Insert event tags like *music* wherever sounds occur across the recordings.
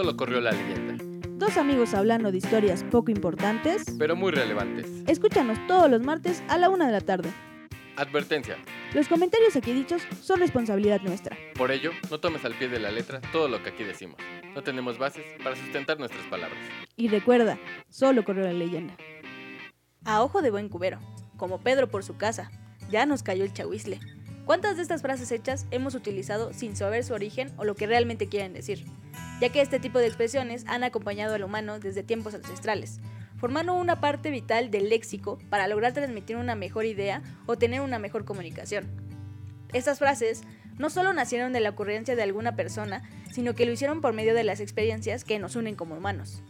Solo corrió la leyenda. Dos amigos hablando de historias poco importantes. Pero muy relevantes. Escúchanos todos los martes a la una de la tarde. Advertencia. Los comentarios aquí dichos son responsabilidad nuestra. Por ello, no tomes al pie de la letra todo lo que aquí decimos. No tenemos bases para sustentar nuestras palabras. Y recuerda, solo corrió la leyenda. A ojo de buen cubero, como Pedro por su casa, ya nos cayó el chahuizle. ¿Cuántas de estas frases hechas hemos utilizado sin saber su origen o lo que realmente quieren decir? Ya que este tipo de expresiones han acompañado al humano desde tiempos ancestrales, formando una parte vital del léxico para lograr transmitir una mejor idea o tener una mejor comunicación. Estas frases no solo nacieron de la ocurrencia de alguna persona, sino que lo hicieron por medio de las experiencias que nos unen como humanos,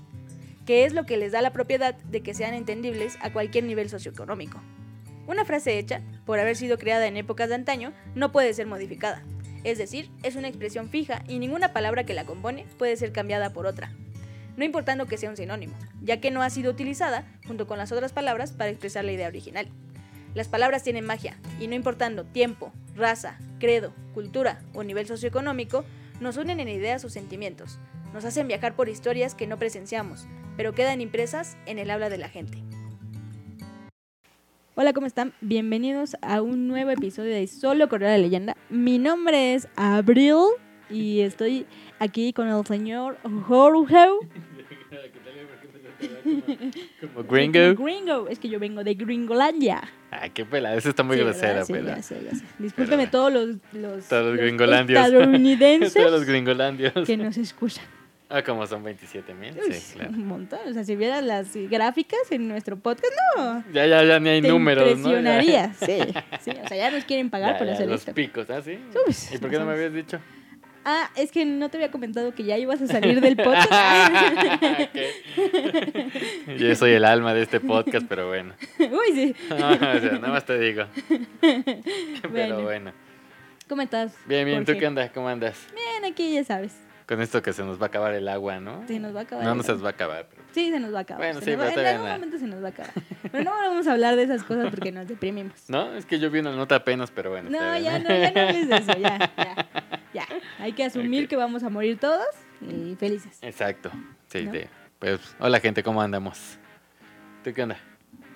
que es lo que les da la propiedad de que sean entendibles a cualquier nivel socioeconómico. Una frase hecha, por haber sido creada en épocas de antaño, no puede ser modificada, es decir, es una expresión fija y ninguna palabra que la compone puede ser cambiada por otra, no importando que sea un sinónimo, ya que no ha sido utilizada junto con las otras palabras para expresar la idea original. Las palabras tienen magia, y no importando tiempo, raza, credo, cultura o nivel socioeconómico, nos unen en ideas o sentimientos, nos hacen viajar por historias que no presenciamos, pero quedan impresas en el habla de la gente. Hola, ¿cómo están? Bienvenidos a un nuevo episodio de Solo Correr la Leyenda. Mi nombre es Abril y estoy aquí con el señor Jorge. Como gringo. Gringo. Es que yo vengo de Gringolandia. Ay, qué pela. Eso está muy Sí, grosera. Sí, pela. ya sé, ya sé. Discúlpeme todos los, los, Todos los los gringolandios. *laughs* estadounidenses Todos los gringolandios. que nos escuchan. Ah, como son 27 mil. Sí, claro. Un montón. O sea, si vieras las gráficas en nuestro podcast, no. Ya, ya, ya ni hay te números, ¿no? impresionaría. *laughs* Sí, sí. O sea, ya nos quieren pagar Ya, por ya, hacer los esto. picos, ¿ah, sí? Uy, ¿Y por qué no me habías dicho? Ah, es que no te había comentado que ya ibas a salir del podcast. *laughs* *laughs* Yo soy el alma de este podcast, pero bueno. Uy, sí. o sea, nada más te digo. Pero Bueno. ¿Cómo estás? Bien, bien, ¿tú qué andas? ¿Cómo andas? Bien, aquí ya sabes. Con esto que se nos va a acabar el agua, ¿no? Se nos va a acabar. No, no se nos va a acabar. pero- Sí, se nos va a acabar. Bueno, Se sí, va- pero En algún momento se nos va a acabar. *laughs* Pero no vamos a hablar de esas cosas porque nos deprimimos. No, es que yo vi una nota apenas, pero bueno. No, ya no, ya no hables de eso, ya, ya, ya. Hay que asumir que vamos a morir todos y felices. Exacto. Sí, ¿No? de- pues, hola gente, ¿cómo andamos? ¿Tú qué onda?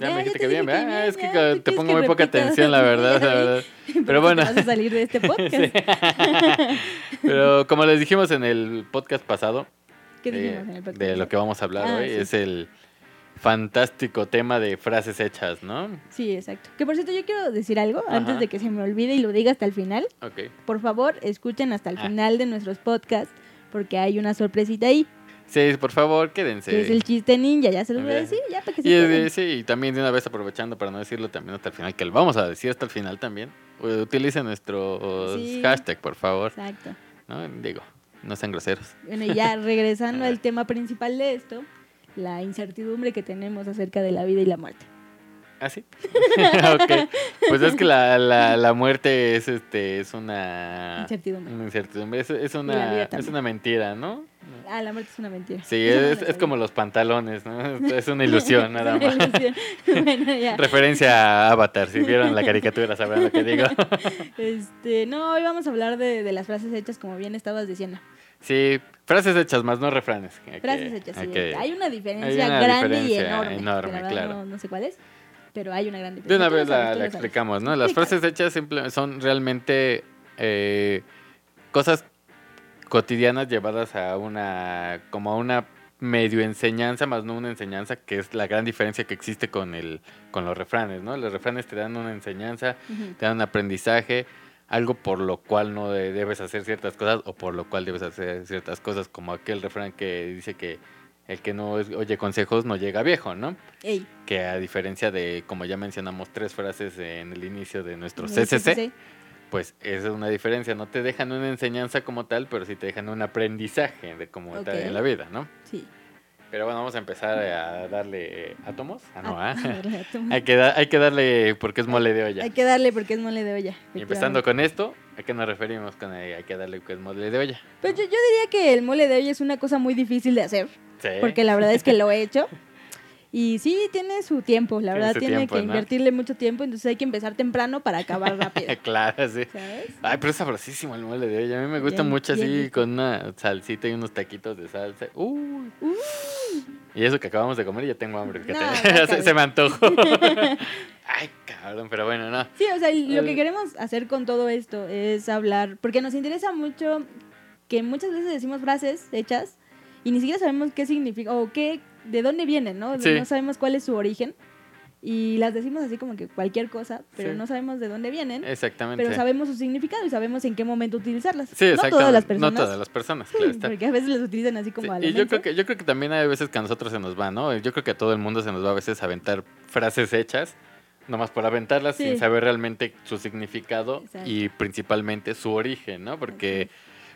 Ya, me dijiste te que bien, que ¿verdad? es que ya, ca- ¿tú te pongo que muy poca atención, la verdad, la *laughs* verdad. *laughs* Pero bueno. vas a salir de este *laughs* podcast. Pero como les dijimos en el podcast pasado, ¿Qué de, dijimos en el podcast? de lo que vamos a hablar Ah, hoy, sí. es el fantástico tema de frases hechas, ¿no? Sí, exacto. Que por cierto, yo quiero decir algo Ajá. antes de que se me olvide y lo diga hasta el final. Ok. Por favor, escuchen hasta el Ah. final de nuestros podcasts porque hay una sorpresita ahí. Sí, por favor, quédense. Que es el chiste ninja, ya se los voy a decir, ya para que se Y queden. sí, y también de una vez aprovechando para no decirlo también hasta el final, que lo vamos a decir hasta el final también. Utilicen nuestros Sí. hashtag, por favor. Exacto. ¿no? Digo, no sean groseros. Bueno, y ya *laughs* regresando al tema principal de esto, la incertidumbre que tenemos acerca de la vida y la muerte. ¿Ah, sí? *laughs* ok. Pues es que la, la, la muerte es este es una Incertidumbre. una incertidumbre. Es, es una es una mentira, ¿no? Ah, la muerte es una mentira. Sí, es, es como los pantalones, ¿no? *laughs* Es una ilusión nada más. ilusión. *laughs* bueno, ya. Referencia a Avatar, si vieron la caricatura sabrán lo que digo. Este, no, hoy vamos a hablar de, de las frases hechas como bien estabas diciendo. Sí, frases hechas más, no refranes. Frases hechas, sí. que- Hay una diferencia hay una grande y diferencia enorme. enorme, verdad claro. No, no sé cuál es, pero hay una gran De diferencia. una vez la, la explicamos, ¿no? Las frases hechas simple- son realmente eh, cosas cotidianas llevadas a una, como a una medio enseñanza, más no una enseñanza, que es la gran diferencia que existe con el, con los refranes, ¿no? Los refranes te dan una enseñanza, te dan un aprendizaje, algo por lo cual no de- debes hacer ciertas cosas o por lo cual debes hacer ciertas cosas, como aquel refrán que dice que el que no oye consejos no llega viejo, ¿no? Ey, que a diferencia de, como ya mencionamos, tres frases en el inicio de nuestro CCC, pues esa es una diferencia. No te dejan una enseñanza como tal, pero sí te dejan un aprendizaje de cómo tal Ok. en la vida, ¿no? Sí. Pero bueno, vamos a empezar a darle átomos. Ah, no, Ah, *laughs* hay, que hay que darle porque es mole de olla. Hay que darle porque es mole de olla. Y empezando con esto, ¿a qué nos referimos con el hay que darle porque es mole de olla? Pues yo, yo diría que el mole de olla es una cosa muy difícil de hacer, Sí. porque la verdad es que lo he hecho. *laughs* Y sí, tiene su tiempo, la verdad, tiene tiempo, que ¿no? invertirle mucho tiempo, entonces hay que empezar temprano para acabar *laughs* rápido. claro, sí. ¿Sabes? Ay, pero es sabrosísimo el mole de hoy. A mí me gusta Bien, mucho bien así con una salsita y unos taquitos de salsa. Uy. Uh. Y eso que acabamos de comer ya tengo hambre. *laughs* se, se me antojó. Ay, cabrón, pero bueno, no. Sí, o sea, lo que queremos hacer con todo esto es hablar, porque nos interesa mucho que muchas veces decimos frases hechas y ni siquiera sabemos qué significa o qué, de dónde vienen, ¿no? Sí. No sabemos cuál es su origen y las decimos así como que cualquier cosa, pero Sí. no sabemos de dónde vienen, Exactamente. pero sabemos su significado y sabemos en qué momento utilizarlas. Sí, no todas las personas. No todas las personas, claro *laughs* está. Porque a veces las utilizan así como Sí, a lo y yo creo que yo creo que también hay veces que a nosotros se nos va, ¿no? Yo creo que a todo el mundo se nos va a veces aventar frases hechas, nomás por aventarlas Sí. sin saber realmente su significado Exacto. y principalmente su origen, ¿no? Porque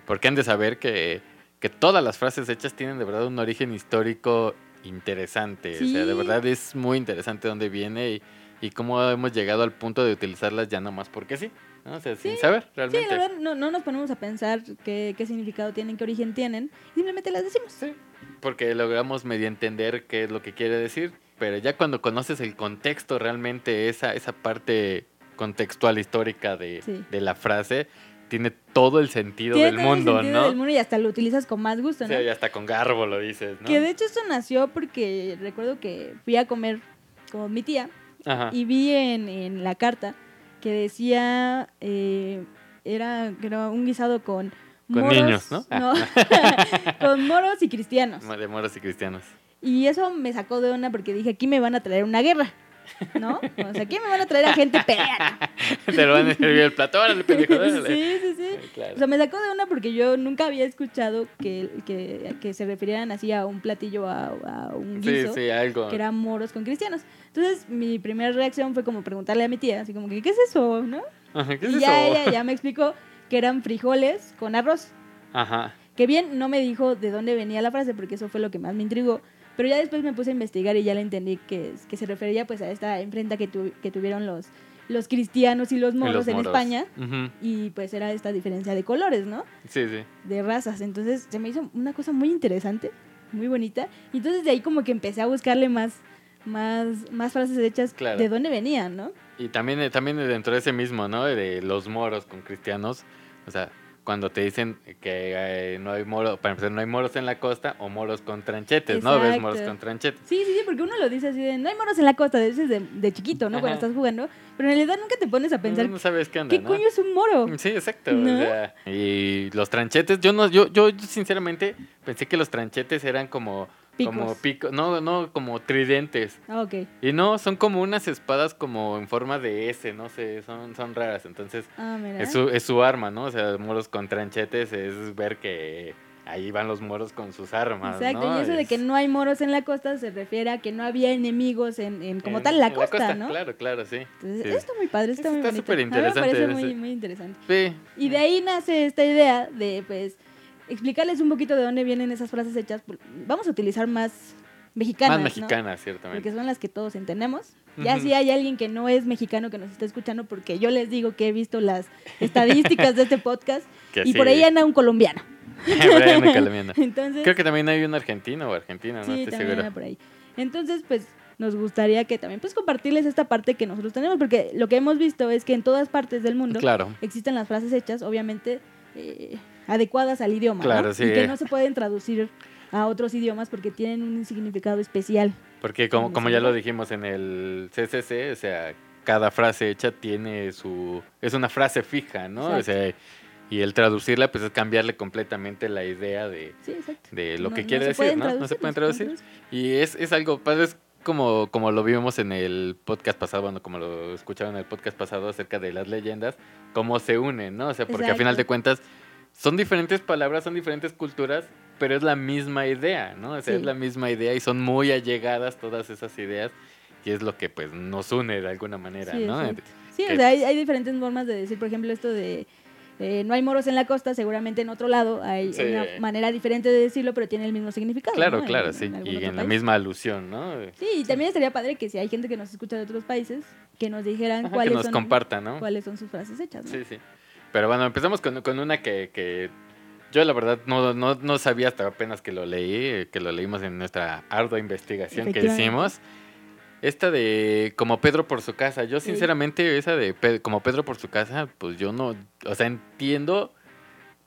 porque han de saber que, que todas las frases hechas tienen de verdad un origen histórico interesante, o sea, de Sí. verdad es muy interesante dónde viene y, y cómo hemos llegado al punto de utilizarlas ya nomás porque sí, ¿no? O sea, sin Sí. saber Sí, realmente. la verdad, no, no nos ponemos a pensar qué, qué significado tienen, qué origen tienen, simplemente las decimos. Sí, porque logramos medio entender qué es lo que quiere decir, pero ya cuando conoces el contexto realmente, esa, esa parte contextual histórica de, Sí. de la frase, tiene todo el sentido Tiene del todo el mundo, sentido ¿no? del mundo y hasta lo utilizas con más gusto, ¿no? sea, ya hasta con garbo lo dices, ¿no? Que de hecho esto nació porque recuerdo que fui a comer con mi tía Ajá. y vi en, en la carta que decía, eh, era, era un guisado con... Con niños, ¿no? *laughs* con moros y cristianos. De moros y cristianos. Y eso me sacó de onda porque dije, aquí me van a traer una guerra, ¿no? O sea, aquí me van a traer a gente peleando. *laughs* Te lo van a servir el plato, órale, pendejo, órale. Sí, sí, sí. Claro. O sea, me sacó de una porque yo nunca había escuchado que, que, que se refirieran así a un platillo, a, a un Sí, guiso, sí, algo. que eran moros con cristianos. Entonces, mi primera reacción fue como preguntarle a mi tía, así como que, ¿qué es eso, no? Ajá, ¿Qué es y ya eso? ella ya me explicó que eran frijoles con arroz. Ajá. Que bien, no me dijo de dónde venía la frase, porque eso fue lo que más me intrigó. Pero ya después me puse a investigar y ya le entendí que, que se refería pues a esta enfrenta que, tu- que tuvieron los, los cristianos y los moros los en moros. España. Y pues era esta diferencia de colores, ¿no? Sí, sí. De razas. Entonces se me hizo una cosa muy interesante, muy bonita. Y entonces de ahí como que empecé a buscarle más, más, más frases hechas Claro. de dónde venían, ¿no? Y también, también dentro de ese mismo, ¿no? De los moros con cristianos. O sea, cuando te dicen que eh, no hay moros, para empezar, no hay moros en la costa o moros con tranchetes, ¿no? Ves moros con tranchetes. Sí, sí, sí, porque uno lo dice así de, no hay moros en la costa, de veces de, de chiquito, ¿no? Cuando estás jugando. Pero en realidad nunca te pones a pensar, no, no sabes qué onda, ¿qué ¿no? coño es un moro? Sí, exacto. ¿No? o sea, y los tranchetes, yo no, yo, yo sinceramente pensé que los tranchetes eran como, como pico, no, no, como tridentes. Ah, ok. Y no, son como unas espadas como en forma de S, no sé, son, son raras. Entonces, Ah, es su, es su arma, ¿no? O sea, moros con tranchetes es ver que ahí van los moros con sus armas, Exacto, ¿no? y eso de que no hay moros en la costa se refiere a que no había enemigos en, en como en- tal la en costa, ¿no? Claro, claro, sí. Entonces, Sí. está muy padre, está Eso muy está bonito. súper mí me parece interesante muy interesante. Sí. Y de ahí nace esta idea de, pues, explicarles un poquito de dónde vienen esas frases hechas. por- Vamos a utilizar más mexicanas, Más ¿no? mexicanas, ciertamente. Porque son las que todos entendemos. Ya si hay alguien que no es mexicano que nos está escuchando, porque yo les digo que he visto las estadísticas de este podcast *laughs* Que y *laughs* por ahí anda un *laughs* colombiano. Entonces, Creo que también hay un argentino o argentina, no sí, estoy también seguro. por ahí. Entonces, pues nos gustaría que también pues compartirles esta parte que nosotros tenemos, porque lo que hemos visto es que en todas partes del mundo Claro. existen las frases hechas, obviamente eh, adecuadas al idioma, Claro, ¿no? sí. y que no se pueden traducir a otros idiomas porque tienen un significado especial. Porque como, como ya lo dijimos en el CCC, o sea, cada frase hecha tiene su... Es una frase fija, ¿no? O sea, y el traducirla, pues es cambiarle completamente la idea de, Sí, exacto. de lo No- que no quiere se decir, ¿no? No se pueden traducir. Y es, es algo, padre, es como, como lo vimos en el podcast pasado, bueno, como lo escucharon en el podcast pasado acerca de las leyendas, cómo se unen, ¿no? O sea, porque a final de Exacto. cuentas son diferentes palabras, son diferentes culturas, pero es la misma idea, ¿no? O sea, Sí. es la misma idea y son muy allegadas todas esas ideas y es lo que pues nos une de alguna manera, Sí, ¿no? Sí, o sea, hay, hay diferentes formas de decir, por ejemplo, esto de eh, no hay moros en la costa, seguramente en otro lado hay una manera diferente de decirlo, pero tiene el mismo significado. Claro, ¿no? claro, En- sí. en y en la misma alusión, ¿no? Sí, y también estaría padre que si hay gente que nos escucha de otros países, que nos dijeran Ajá, cuáles, que nos son, compartan, ¿no? cuáles son sus frases hechas. ¿no? Sí, sí. Pero bueno, empezamos con, con una que, que Yo la verdad no, no, no sabía hasta apenas que lo leí, que lo leímos en nuestra ardua investigación que hicimos. Esta de como Pedro por su casa. Yo sinceramente esa de como Pedro por su casa, pues yo no, o sea, entiendo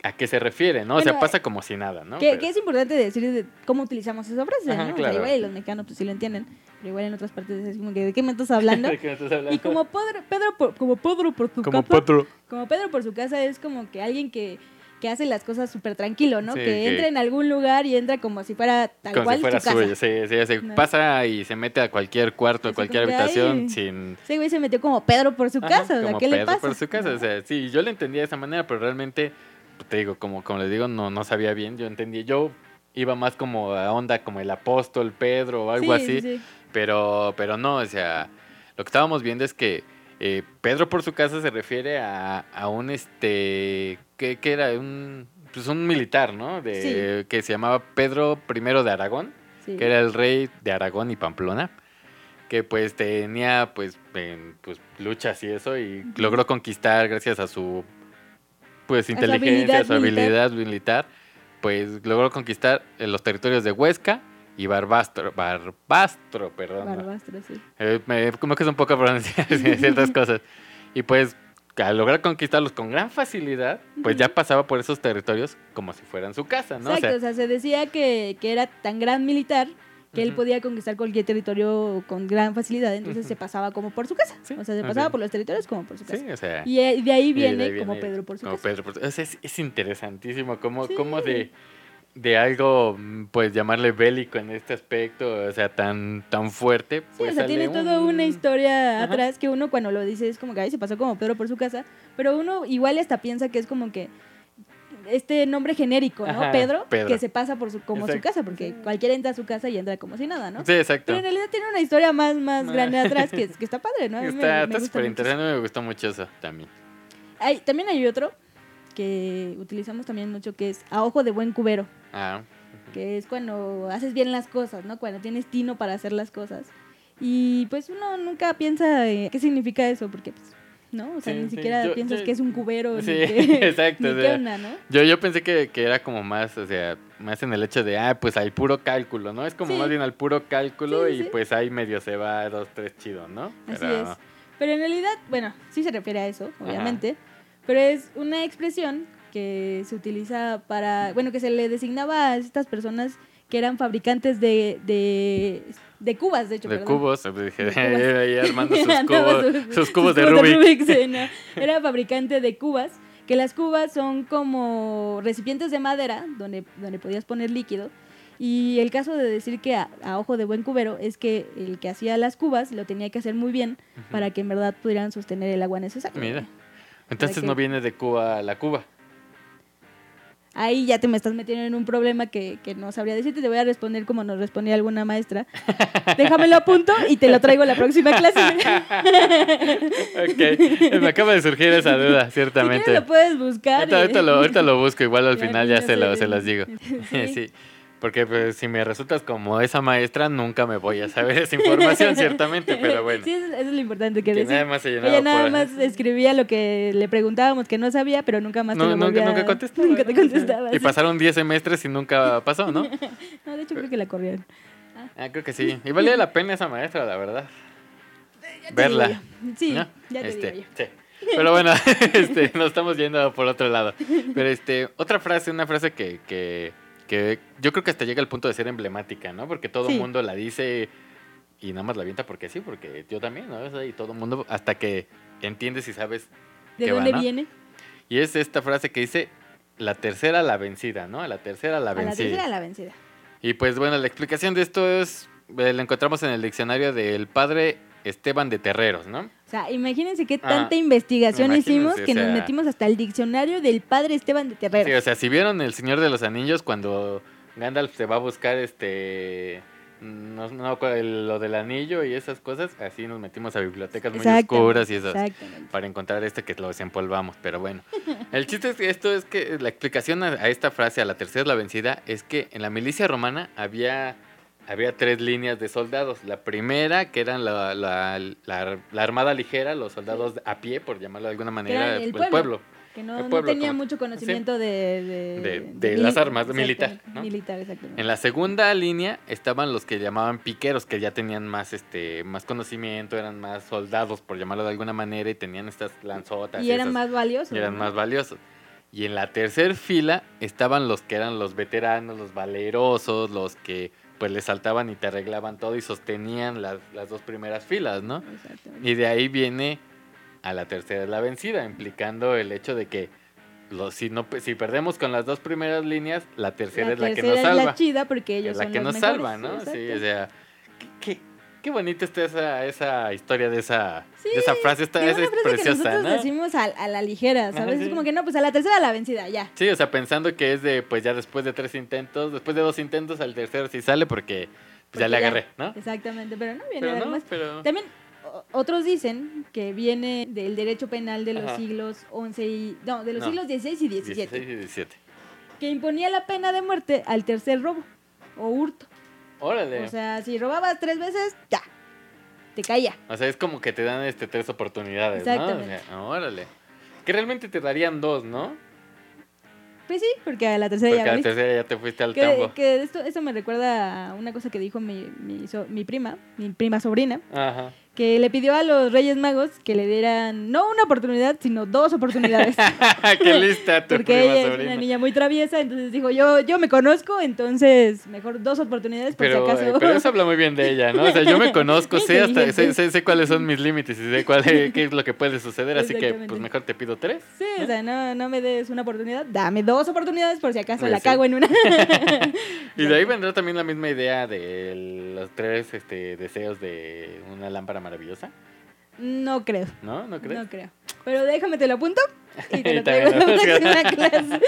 a qué se refiere, ¿no? o sea, pasa como si nada, ¿no? Que, Pero- que es importante decir de cómo utilizamos esa frase, Ajá, ¿no? O claro. sea, igual los mexicanos pues sí lo entienden, pero igual en otras partes es como que ¿de qué me estás hablando? *laughs* ¿De qué me estás hablando? y como Pedro, Pedro por, como Pedro por su como casa, Pedro. como Pedro por su casa es como que alguien que, que hace las cosas súper tranquilo, ¿no? Sí, que, que- entra en algún lugar y entra como si fuera tal Como cual si fuera su casa. suyo, sí, sí, sí, No. pasa y se mete a cualquier cuarto, a cualquier habitación sin... Ese güey se metió como Pedro por su Ajá, casa, o sea, como ¿qué le Pedro pasa? por su casa, ¿No? o sea, sí, yo lo entendía de esa manera, pero realmente, te digo, como, como les digo, no, no sabía bien, yo entendí, yo iba más como a onda como el apóstol Pedro o algo Sí, así, sí, sí. Pero, pero no, o sea, lo que estábamos viendo es que eh, Pedro por su casa se refiere a, a un, este, ¿qué, qué era? Un, pues un militar, ¿no? De, Que se llamaba Pedro I de Aragón sí. que era el rey de Aragón y Pamplona, que pues tenía pues, en, pues luchas y eso y logró conquistar gracias a su pues inteligencia, a su habilidad habilidad militar, pues logró conquistar eh, los territorios de Huesca y Barbastro, Barbastro, perdón. Barbastro, sí. Eh, me- como que es un poco pronunciar *laughs* ciertas *laughs* cosas. Y pues al lograr conquistarlos con gran facilidad, pues ya pasaba por esos territorios como si fueran su casa, ¿no? O Exacto, sea, o sea, se decía que, que era tan gran militar que él podía conquistar cualquier territorio con gran facilidad, entonces se pasaba como por su casa. Sí, O sea, se pasaba por los territorios como por su casa. sí, o sea. Y eh, de ahí Y de viene ahí como viene Pedro por su como casa. Pedro por su- o sea, es, es interesantísimo cómo, Sí. cómo de, de algo, mm, pues llamarle bélico en este aspecto, o sea, tan, tan fuerte. Sí, pues, o sea, sale tiene toda una un- historia Ajá. atrás que uno cuando lo dice es como que ahí se pasó como Pedro por su casa, pero uno igual hasta piensa que es como que este nombre genérico, ¿no? Ajá, Pedro, Pedro. que se pasa por su, como su casa, porque cualquiera entra a su casa y entra como si nada, ¿no? Sí, exacto. Pero en realidad tiene una historia más, más grande atrás que, *laughs* que está padre, ¿no? A mí Está súper interesante, me gustó mucho eso también. Hay- también hay otro que utilizamos también mucho que es a ojo de buen cubero, Ah, que es cuando haces bien las cosas, ¿no? Cuando tienes tino para hacer las cosas. Y pues uno nunca piensa eh, qué significa eso, porque pues, ¿no? O sea, Sí, ni sí, siquiera yo- piensas yo- que es un cubero, sí, *laughs* ni que, exacto, ni o qué sea, onda, ¿no? Yo, yo pensé que, que era como más, o sea, más en el hecho de, ah, pues al puro cálculo, ¿no? Es como Sí. más bien al puro cálculo Sí, y sí. pues ahí medio se va dos, tres chido, ¿no? Así Pero- es. Pero en realidad, bueno, sí se refiere a eso, obviamente, pero es una expresión que se utiliza para, bueno, que se le designaba a estas personas que eran fabricantes de, de, de cubas, de hecho. De perdón. cubos, dije, De cubas. *laughs* ahí armando sus *laughs* cubos, sus- sus cubos de sus Rubik. sí, no. *laughs* Era fabricante de cubas, que las cubas son como recipientes de madera donde, donde podías poner líquido. Y el caso de decir que a, a ojo de buen cubero es que el que hacía las cubas lo tenía que hacer muy bien para que en verdad pudieran sostener el agua necesaria. Mira. Entonces no viene de Cuba a la Cuba. Ahí ya te me estás metiendo en un problema que, que no sabría decirte. Te voy a responder como nos respondía alguna maestra. *laughs* Déjamelo a punto y te lo traigo la próxima clase. ok, me acaba de surgir esa duda, Si ciertamente. quieres lo puedes buscar. ahorita, lo, ahorita lo busco, igual al final ya se, lo, se las digo. *laughs* Sí. *laughs* Porque pues, si me resultas como esa maestra, nunca me voy a saber esa información, *laughs* ciertamente, pero bueno. Sí, eso, es lo importante que, que decir. nada más se llenaba Ella nada por- más escribía lo que le preguntábamos que no sabía, pero nunca más te No, lo nunca, nunca contestaba. Nunca te contestaba. Y sí. pasaron 10 semestres y nunca pasó, ¿no? *laughs* No, de hecho creo que la corrieron. Ah, creo que sí. Y valía la pena esa maestra, la verdad. Ya te Verla. Sí, ¿no? ya te Este, digo yo. sí. Pero bueno, *laughs* este, nos estamos yendo por otro lado. Pero este, otra frase, una frase que, que, que yo creo que hasta llega al punto de ser emblemática, ¿no? Porque todo el Sí. mundo la dice y nada más la avienta porque sí, porque yo también, ¿no? Y todo el mundo, hasta que entiendes y sabes. ¿De qué va, dónde no? viene? Y es esta frase que dice, la tercera la vencida, ¿no? La tercera la A la vencida. tercera la vencida. Y pues bueno, la explicación de esto es, eh, la encontramos en el diccionario del padre Esteban de Terreros, ¿no? O sea, imagínense qué Ah, tanta investigación hicimos o que nos metimos hasta el diccionario del padre Esteban de Terrero. Sí, o sea, si vieron El Señor de los Anillos cuando Gandalf se va a buscar este no, no lo del anillo y esas cosas, así nos metimos a bibliotecas muy oscuras y eso Exactamente. para encontrar este que lo desempolvamos, pero bueno. El chiste es que esto es que la explicación a, a esta frase, a la tercera es la vencida, es que en la milicia romana había, había tres líneas de soldados. La primera, que eran la, la- la- la armada ligera, los soldados a pie, por llamarlo de alguna manera, el el pueblo. pueblo. Que no, el no pueblo, tenía como- mucho conocimiento de, de, De- de mili- las armas, militar, ¿no? Militar, exactamente. En la segunda línea estaban los que llamaban piqueros, que ya tenían más este más conocimiento, eran más soldados, por llamarlo de alguna manera, y tenían estas lanzotas. y eran esas- más valiosos. y eran ¿no? más valiosos. Y en la tercera fila estaban los que eran los veteranos, los valerosos, los que pues le saltaban y te arreglaban todo y sostenían las, las dos primeras filas, ¿no? Exactamente. Y de ahí viene a la tercera la vencida, implicando el hecho de que los, si, no, si perdemos con las dos primeras líneas, la tercera la es la que nos es salva. la chida porque ellos es la son que los nos mejores, salva, ¿no? Sí, o sea, qué, qué, qué bonita está esa, esa historia de esa, Sí, de esa frase, está, Que es esa es frase que preciosa, nosotros ¿no? decimos a, a la ligera, ¿sabes? Ajá, Es como que no, pues a la tercera la vencida, ya. Sí, o sea, pensando que es de, pues ya después de tres intentos, después de dos intentos, al tercero sí sale porque pues, ya le agarré, ¿no? Exactamente, pero no viene Pero no, más. pero... También otros dicen que viene del derecho penal de los Ajá. siglos 11 y... No, de los No. siglos 16 y 17. 16 y 17. Que imponía la pena de muerte al tercer robo o hurto. Órale. O sea, si robabas tres veces, ya. Te caía. O sea, es como que te dan este tres oportunidades, ¿no? O sea, órale. Que realmente te darían dos, ¿no? Pues sí, porque a la tercera Porque ya a la tercera ya te fuiste al Que, tambo. que esto, esto me recuerda a una cosa que dijo mi, mi, so- mi prima, mi prima sobrina, Ajá. Que le pidió a los Reyes Magos que le dieran no una oportunidad, sino dos oportunidades. *laughs* Qué lista tu Porque prima ella es sobrina. una niña muy traviesa, entonces dijo, yo, yo me conozco, entonces mejor dos oportunidades por Pero, si acaso. eh, pero eso habla muy bien de ella, ¿no? O sea, yo me conozco, sé hasta, sé, sé, sé cuáles son mis límites y sé cuál, qué es lo que puede suceder, así que pues mejor te pido tres. Sí, o sea, no, no me des una oportunidad, dame dos oportunidades por si acaso Pues la sí. cago en una. *laughs* *laughs* Y de ahí vendrá también la misma idea de los tres este, deseos de una lámpara maravillosa, No creo, ¿no? ¿No crees? no creo. Pero déjame, te lo apunto y *laughs* te lo traigo la próxima *laughs* clase.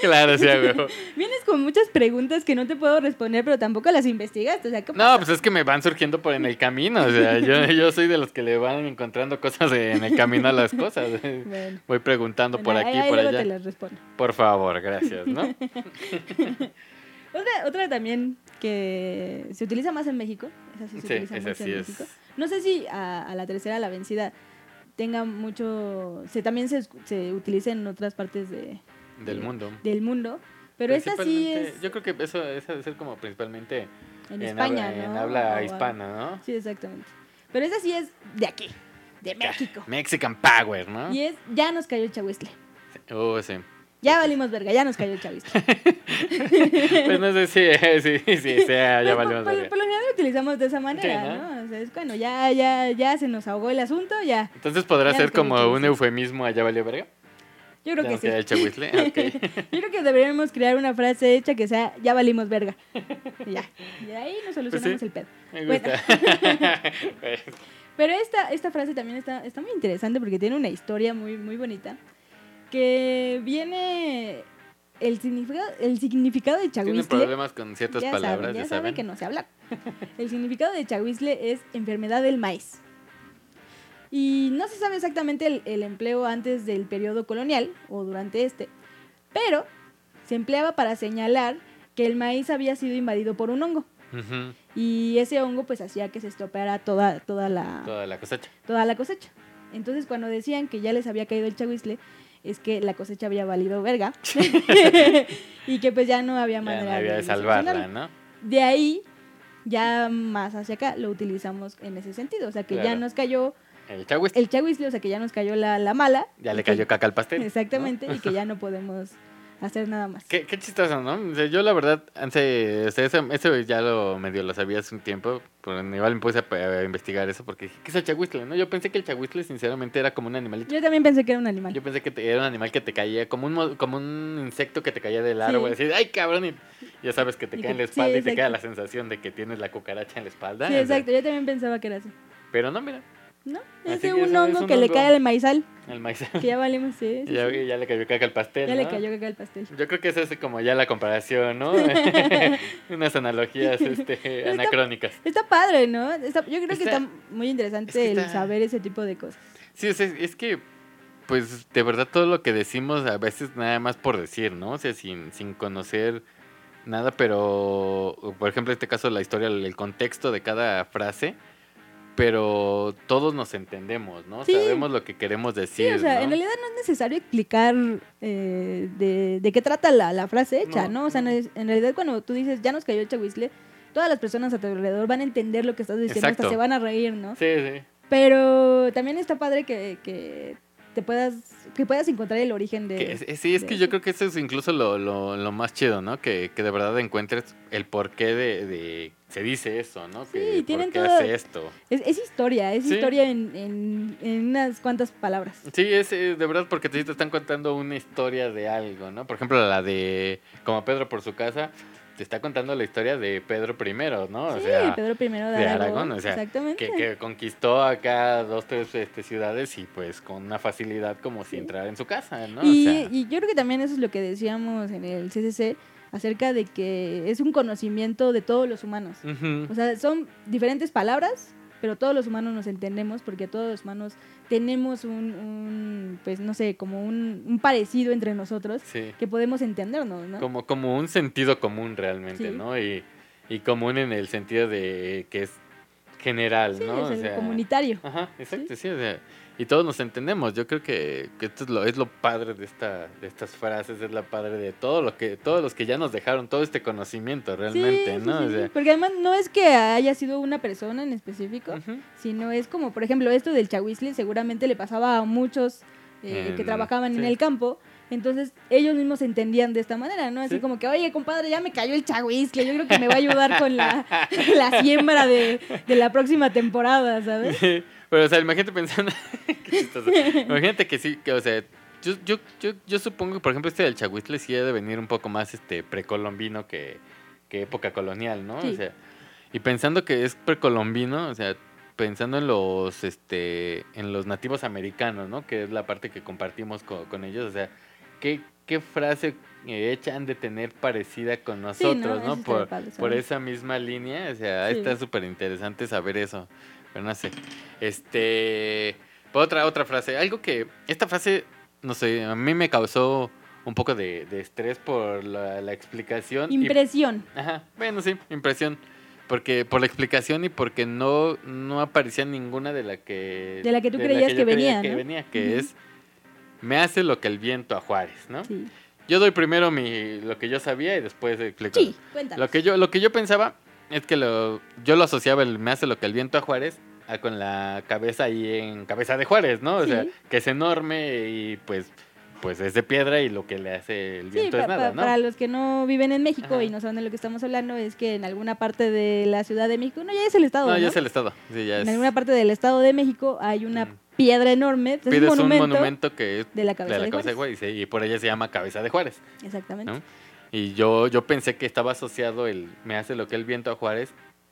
Claro, sí, huevo. *laughs* Vienes con muchas preguntas que no te puedo responder, pero tampoco las investigaste. O sea, ¿qué No, pues es que me van surgiendo por en el camino. O sea, yo, yo soy de los que le van encontrando cosas en el camino a las cosas. Bueno, Voy preguntando por aquí, ahí por te allá. las respondo. Por favor, gracias, ¿no? Otra, otra también que se utiliza más en México. Esa sí se Sí, utiliza esa mucho en es. México. No sé si a, a la tercera, la vencida, tenga mucho. Se, también se, se utiliza en otras partes de, Del mundo. del mundo. Pero esta sí es Yo creo que eso, esa debe ser como principalmente en, en, España, habla, ¿no? en habla O- hispana, ¿no? Sí, exactamente. Pero esa sí es de aquí, de México. Mexican Power, ¿no? Y es, ya nos cayó el chahuizle. Oh, sí. Ya valimos verga, ya nos cayó el chahuizle. *laughs* Pues no sé si, sí, sí, sea, ya Pues, valimos por, verga. por lo general lo utilizamos de esa manera, ¿no? ¿no? O sea, es bueno, ya, ya, ya se nos ahogó el asunto, ya. Entonces podrá Ya ser como un eufemismo allá valió verga. Yo creo Ya que sí. el chahuizle, *laughs* ok. Yo creo que deberíamos crear una frase hecha que sea ya valimos verga. *laughs* Ya. Y ahí nos solucionamos Pues sí. el pedo. Me Bueno. gusta. Pues, Pero esta, esta frase también está, está muy interesante porque tiene una historia muy, muy bonita. Que viene el significado, el significado de chahuizle. problemas con ciertas ya palabras, saben, ya ya saben saben. que no se habla. *laughs* El significado de chahuizle es enfermedad del maíz. Y no se sabe exactamente el, el empleo antes del periodo colonial o durante este, pero se empleaba para señalar que el maíz había sido invadido por un hongo. Y ese hongo pues hacía que se estropeara toda, toda, la, Toda la cosecha. toda la cosecha. Entonces cuando decían que ya les había caído el chahuizle, es que la cosecha había valido verga *laughs* y que pues ya no había Ya manera no había de de salvarla. ¿no? De ahí, ya más hacia acá, lo utilizamos en ese sentido. O sea, que ya nos cayó El chahuizle. el chahuizle, o sea, que ya nos cayó la, la mala. Ya le que- cayó caca al pastel. ¿no? Exactamente, y que ya *laughs* no podemos hacer nada más. Qué, qué chistoso, ¿no? O sea, yo la verdad, antes, o sea, eso, eso ya lo medio lo sabía hace un tiempo, pero igual me puse a, a investigar eso porque dije, ¿qué es el chahuizle? ¿no? Yo pensé que el chahuizle sinceramente era como un animalito. Yo también pensé que era un animal. Yo pensé que te- era un animal que te caía, como un, mo- como un insecto que te caía del árbol, Sí. así, ¡ay, cabrón! Y ya sabes que te cae en la sí, espalda y te queda la sensación de que tienes la cucaracha en la espalda. Sí, o sea, exacto, yo también pensaba que era así. pero no, mira, ¿No? Así Es de un hongo un que le cae al maizal, el maíz. que ya valimos, sí. *laughs* sí, ya, sí. ya le cayó caca al pastel, Ya le cayó caca al pastel. Yo creo que esa es como ya la comparación, ¿no? *laughs* *laughs* Unas analogías este, anacrónicas. Está padre, ¿no? Está- yo creo que Está- muy interesante es que el saber ese tipo de cosas. Sí, o sea, es que, pues, de verdad todo lo que decimos a veces nada más por decir, ¿no? O sea, sin, sin conocer nada, pero, por ejemplo, en este caso, la historia, el contexto de cada frase, pero todos nos entendemos, ¿no? Sí. Sabemos lo que queremos Sí, decir, o sea, ¿no? en realidad no es necesario explicar eh, de, de qué trata la, la frase hecha, No, ¿no? O sea, en realidad cuando tú dices, ya nos cayó el chahuizle, todas las personas a tu alrededor van a entender lo que estás diciendo, Exacto. hasta se van a reír, ¿no? Sí, sí. Pero también está padre que, que te puedas, que puedas encontrar el origen de... Que es- es- sí, es de que yo creo que eso es incluso lo, lo, lo más chido, ¿no? Que, que de verdad encuentres el porqué de, de se dice eso, ¿no? Sí, que tienen por qué todo- hace esto. Es, es historia, es Sí. historia en, en, en unas cuantas palabras. Sí, es eh, de verdad porque te, te están contando una historia de algo, ¿no? Por ejemplo, la de como Pedro por su casa, te está contando la historia de Pedro I, ¿no? O sí, sea, Pedro I de de Aragón, Aragón, o sea, exactamente. que, que conquistó acá dos, tres este, ciudades y pues con una facilidad como si entrara en su casa, ¿no? y, o sea, y yo creo que también eso es lo que decíamos en el CCC acerca de que es un conocimiento de todos los humanos. O sea, son diferentes palabras, pero todos los humanos nos entendemos porque todos los humanos tenemos un, un, pues no sé, como un, un parecido entre nosotros sí. que podemos entendernos, ¿no? Como, como un sentido común realmente, Sí. ¿no? Y, y común en el sentido de que es general, Sí, ¿no? es O sea, comunitario. Ajá, exacto, sí. o sea, y todos nos entendemos. Yo creo que, que esto es lo, es lo padre de esta, de estas frases, es la padre de todo lo que, todos los que ya nos dejaron todo este conocimiento realmente, Sí, ¿no? sí, O sí. sea, Porque además no es que haya sido una persona en específico, sino es como, por ejemplo, esto del chahuizle seguramente le pasaba a muchos eh, que trabajaban en el campo. Entonces ellos mismos se entendían de esta manera, ¿no? Así Sí. como que, oye, compadre, ya me cayó el chahuizle, yo creo que me va a ayudar con la, *laughs* la siembra de, de la próxima temporada, ¿sabes? *laughs* Pero, o sea, imagínate pensando. *laughs* *laughs* Imagínate que sí, que, o sea, yo, yo, yo, yo supongo que, por ejemplo, este del Chahuizle sí ha de venir un poco más este precolombino que, que época colonial, ¿no? Sí. O sea, y pensando que es precolombino, o sea, pensando en los este en los nativos americanos, ¿no? Que es la parte que compartimos co- con, ellos, o sea, ¿qué, qué frase eh, hecha han de tener parecida con Sí, ¿no? nosotros, ¿no? Por, padre por esa misma línea, o sea, Sí. está súper interesante saber eso. Pero no sé. Este. Otra, otra frase. Algo que. Esta frase, no sé, a mí me causó un poco de, de estrés por la, la explicación. y- Impresión. ajá, bueno, sí, impresión. Porque por la explicación y porque no, no aparecía ninguna de la que. De la que tú creías que creía venía, que venía, que es. Me hace lo que el viento a Juárez, ¿no? Sí. Yo doy primero mi, lo que yo sabía y después explico. Sí, cuéntanos. Lo que yo, lo que yo pensaba es que lo, yo lo asociaba el me hace lo que el viento a Juárez a con la cabeza ahí en cabeza de Juárez, ¿no? O sea, que es enorme y pues, pues es de piedra y lo que le hace el viento es nada, ¿no? para los que no viven en México Ajá. y no saben de lo que estamos hablando, es que en alguna parte de la Ciudad de México, no, ya es el estado, no, ¿no? ya es el estado. Sí, ya es. En alguna parte del estado de México hay una Mm. piedra enorme, es un Pides monumento, un monumento que es de la cabeza de la de cabeza de Juárez. Juárez y, y por ella se llama cabeza de Juárez. Exactamente. ¿no? Y yo, yo pensé que estaba asociado el me hace lo que el viento a Juárez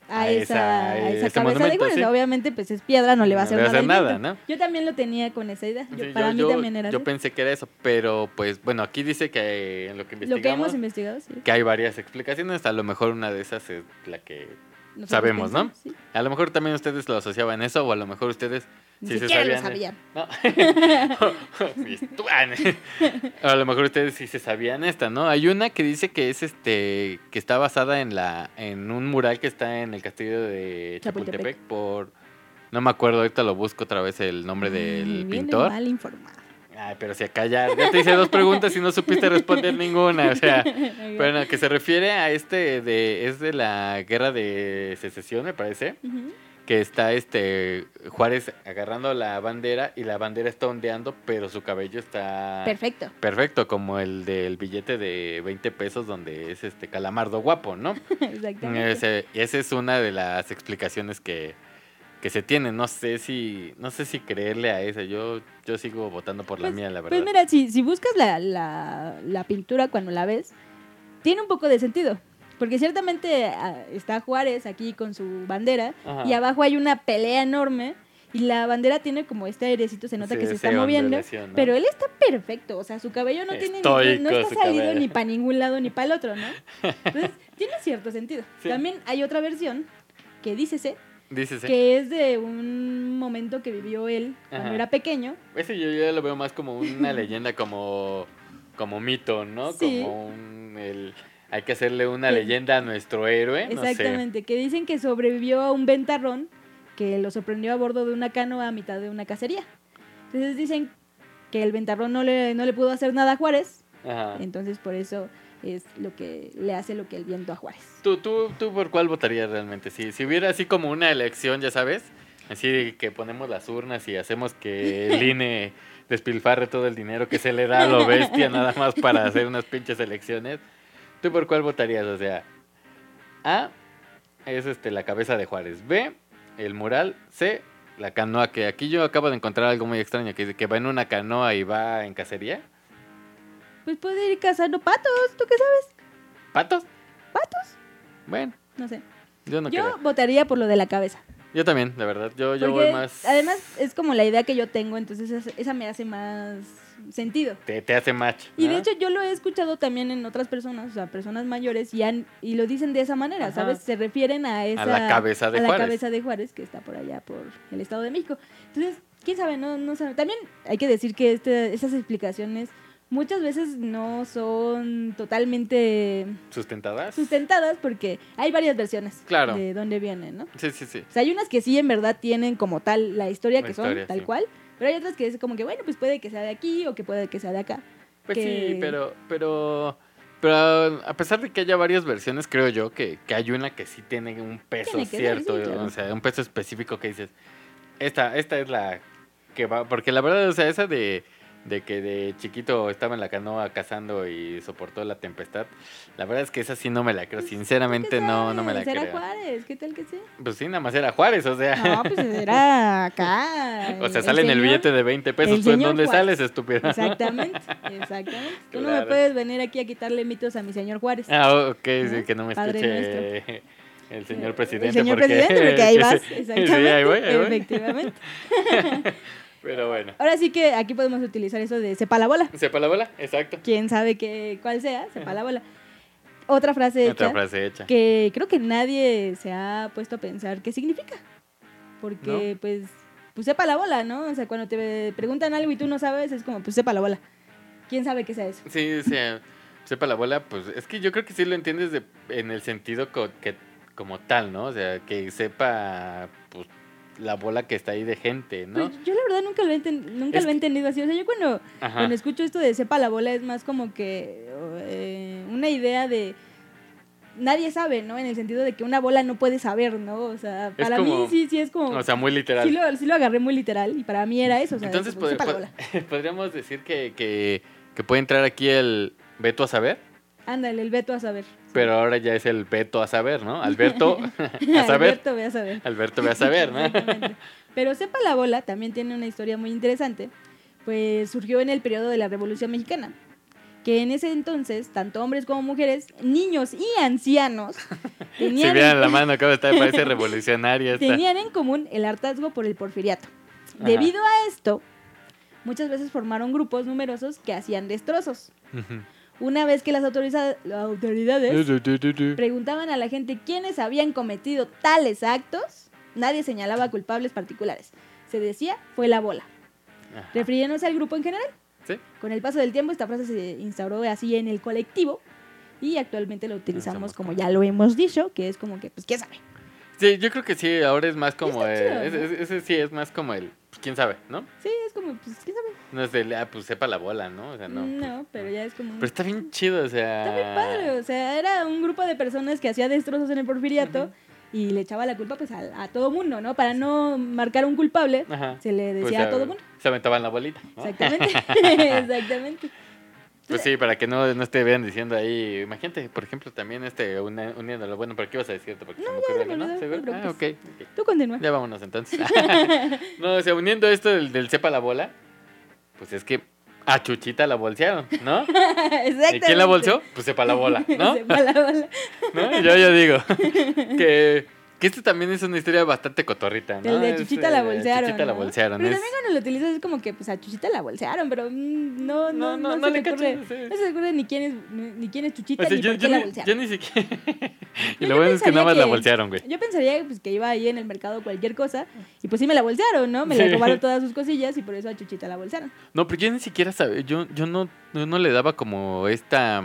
A, a esa, esa- a esa ese cabeza de Juárez. sí. Obviamente, pues es piedra, no le va a No hacer a nada. hacer nada. ¿no? Yo también lo tenía con esa idea. Yo- Sí, para yo- mí yo- también era Yo así. pensé que era eso, pero pues bueno, aquí dice que eh, en lo que Lo que investigamos hemos investigado, sí. que hay varias explicaciones, a lo mejor una de esas es la que Nosotros sabemos, ¿no? pensamos, sí. a lo mejor también ustedes lo asociaban eso o a lo mejor ustedes Ni sí se siquiera lo sabían. No. *laughs* *laughs* Mis tuan. a lo mejor ustedes sí se sabían esta, ¿no? Hay una que dice que es este que está basada en la en un mural que está en el castillo de Chapultepec. Chapultepec por no me acuerdo, ahorita lo busco otra vez el nombre Ay, del viene pintor. mal informado. Ay, pero si acá ya, ya te hice dos preguntas y no supiste responder ninguna, o sea, *laughs* bueno, que se refiere a este de es de la guerra de secesión, me parece, Ujú. Que está este Juárez agarrando la bandera y la bandera está ondeando, pero su cabello está Perfecto. perfecto, como el del billete de 20 pesos donde es este calamardo guapo, ¿no? *laughs* Exactamente. Ese- esa es una de las explicaciones que, que se tienen. No sé si no sé si creerle a esa. Yo yo sigo votando por la Pues- mía, la verdad. Pues mira, si, si buscas la, la, la pintura cuando la ves, tiene un poco de sentido. Porque ciertamente ah, está Juárez aquí con su bandera Ajá. y abajo hay una pelea enorme y la bandera tiene como este airecito, se nota Sí, que se está moviendo. Pero él está perfecto, o sea, su cabello no tiene ni- no- no, está salido cabello. ni para ningún lado ni para el otro, ¿no? *laughs* Entonces, tiene cierto sentido. Sí. También hay otra versión que dícese Dícese. que es de un momento que vivió él cuando Ajá. era pequeño. Ese yo ya lo veo más como una *laughs* leyenda, como, como mito, ¿no? Sí. Como un... El, hay que hacerle una leyenda a nuestro héroe. No sé. Exactamente, que dicen que sobrevivió a un ventarrón que lo sorprendió a bordo de una canoa a mitad de una cacería. Entonces dicen que el ventarrón no le, no le pudo hacer nada a Juárez, Ajá. entonces por eso es lo que le hace lo que el viento a Juárez. ¿Tú, tú, ¿Tú por cuál votarías realmente? Si, si hubiera así como una elección, ya sabes, así que ponemos las urnas y hacemos que el *laughs* INE despilfarre todo el dinero que se le da a lo bestia nada más para hacer unas pinches elecciones, ¿tú por cuál votarías? O sea, A es este la cabeza de Juárez, B el mural, C la canoa, que aquí yo acabo de encontrar algo muy extraño, que dice que va en una canoa y va en cacería. Pues puede ir cazando patos, ¿tú qué sabes? ¿Patos? ¿Patos? Bueno, No sé. yo no yo creo. votaría por lo de la cabeza. Yo también, de verdad. Yo, yo Porque voy más... además es como la idea que yo tengo, entonces esa, esa me hace más sentido. Te, te hace match. Y ¿no? de hecho yo lo he escuchado también en otras personas, o sea, personas mayores, y, han, y lo dicen de esa manera, Ajá. ¿sabes? Se refieren a esa... la cabeza de a la Juárez. cabeza de Juárez, que está por allá, por el Estado de México. Entonces, quién sabe, no, no sabe. También hay que decir que este, esas explicaciones muchas veces no son totalmente ¿Sustentadas? sustentadas porque hay varias versiones Claro. de dónde vienen, ¿no? Sí, sí, sí. O sea, hay unas que sí en verdad tienen como tal la historia La que historia, son, tal sí. cual, pero hay otras que es como que, bueno, pues puede que sea de aquí o que puede que sea de acá. Pues que- sí, pero, pero, pero a pesar de que haya varias versiones, creo yo que, que hay una que sí tiene un peso Tiene que ser, cierto, sí, claro. o sea, un peso específico que dices, esta, esta es la que va, porque la verdad, o sea, esa de, de que de chiquito estaba en la canoa cazando y soportó la tempestad, la verdad es que esa sí no me la creo, sinceramente ¿Qué no, no me la sabes? Era creo. Juárez, ¿qué tal que sí? Pues sí, nada más era Juárez, o sea. No, pues era acá. *laughs* O sea, sale en el billete de 20 pesos. el ¿Tú en señor dónde Juárez. sales, estúpido? Exactamente, *laughs* exactamente. Tú no me puedes venir aquí a quitarle mitos a mi señor Juárez. Ah, ok, sí, que no me escuche *laughs* el señor presidente. el señor porque- presidente, porque ahí vas. Exactamente. Sí, ahí voy, ahí voy. Efectivamente. Pero bueno. Ahora sí que aquí podemos utilizar eso de sepa la bola. ¿Sepa la bola? Exacto. Quién sabe qué, cuál sea, sepa la bola. Otra frase hecha. Otra frase hecha. que creo que nadie se ha puesto a pensar qué significa. Porque, pues, pues sepa la bola, ¿no? O sea, cuando te preguntan algo y tú no sabes, es como, pues sepa la bola. ¿Quién sabe qué sea eso? Sí, sí. Sepa la bola, pues es que yo creo que sí lo entiendes de- en el sentido co- que, como tal, ¿no? O sea, que sepa pues, la bola que está ahí de gente, ¿no? Pues yo la verdad nunca lo he, enten- nunca Es lo he entendido así. O sea, yo cuando, cuando escucho esto de sepa la bola es más como que eh, una idea de... Nadie sabe, ¿no? En el sentido de que una bola no puede saber, ¿no? O sea, para como- mí sí, sí es como... O sea, muy literal. sí, lo, sí lo agarré muy literal y para mí era eso. O sea, Entonces, como, pod- sepa la pod- bola. *laughs* podríamos decir que, que, que puede entrar aquí el Beto a saber, Ándale, el veto a saber. Pero ahora ya es el Beto a saber, ¿no? Alberto *laughs* a saber. Alberto, ve a saber. Alberto ve a saber, ¿no? Pero Sepa la Bola también tiene una historia muy interesante, pues surgió en el periodo de la Revolución Mexicana, que en ese entonces, tanto hombres como mujeres, niños y ancianos, *laughs* Si tenían, vieran en, la mano, está, parece *laughs* revolucionaria esta. tenían en común el hartazgo por el porfiriato. Ajá. Debido a esto, muchas veces formaron grupos numerosos que hacían destrozos. Ujú. Una vez que las autoriza- autoridades preguntaban a la gente quiénes habían cometido tales actos, nadie señalaba culpables particulares. Se decía fue la bola, Ajá. refiriéndose al grupo en general. Sí. Con el paso del tiempo esta frase se instauró así en el colectivo y actualmente lo utilizamos como ya lo hemos dicho, que es como que, pues, ¿quién sabe? Sí, yo creo que sí, ahora es más como. ese sí es más como el. Quién sabe, ¿no? Sí, es como, pues, ¿quién sabe? No es de. Ah, pues sepa la bola, ¿no? O sea, no. No, pero ya es como... Pero está bien chido, o sea. Está bien padre, o sea, era un grupo de personas que hacía destrozos en el porfiriato y le echaba la culpa pues a, a todo mundo, ¿no? Para no marcar un culpable, Ajá. se le decía Pues, a se- todo mundo. Se aventaban la bolita. ¿no? Exactamente, *laughs* *laughs* exactamente. Pues sí, para que no, no te vean diciendo ahí. Imagínate, por ejemplo, también este uni- uniéndolo. Bueno, ¿pero qué ibas a decirte? Porque se me ocurrió se me ¿no? no Ah, ok. preocupes. ok. Tú continúa. Ya vámonos entonces. *laughs* *laughs* no, o sea, uniendo esto del, del sepa la bola, pues es que a Chuchita la bolsearon, ¿no? Exactamente. *laughs* ¿Y quién la bolseó? Pues sepa la bola, ¿no? Sepa la bola. ¿No? Yo, yo digo que, que esto también es una historia bastante cotorrita, ¿no? El de Chuchita eh, la bolsearon. Chuchita la ¿no? bolsearon. Pero es- también cuando lo utilizas es como que pues a Chuchita la bolsearon, pero mm, no, no, No, no, no, no se le ocurre. sí. No se ocurre ni quién es, ni, quién es Chuchita o sea, ni yo, por yo la bolsearon. yo ni siquiera... *laughs* y lo bueno es que nada más la bolsearon, güey. Yo pensaría pues, que iba ahí en el mercado cualquier cosa y pues sí me la bolsearon, ¿no? Me Sí. le robaron todas sus cosillas y por eso a Chuchita la bolsearon. No, pero yo ni siquiera sabía, yo, yo no, yo no le daba como esta,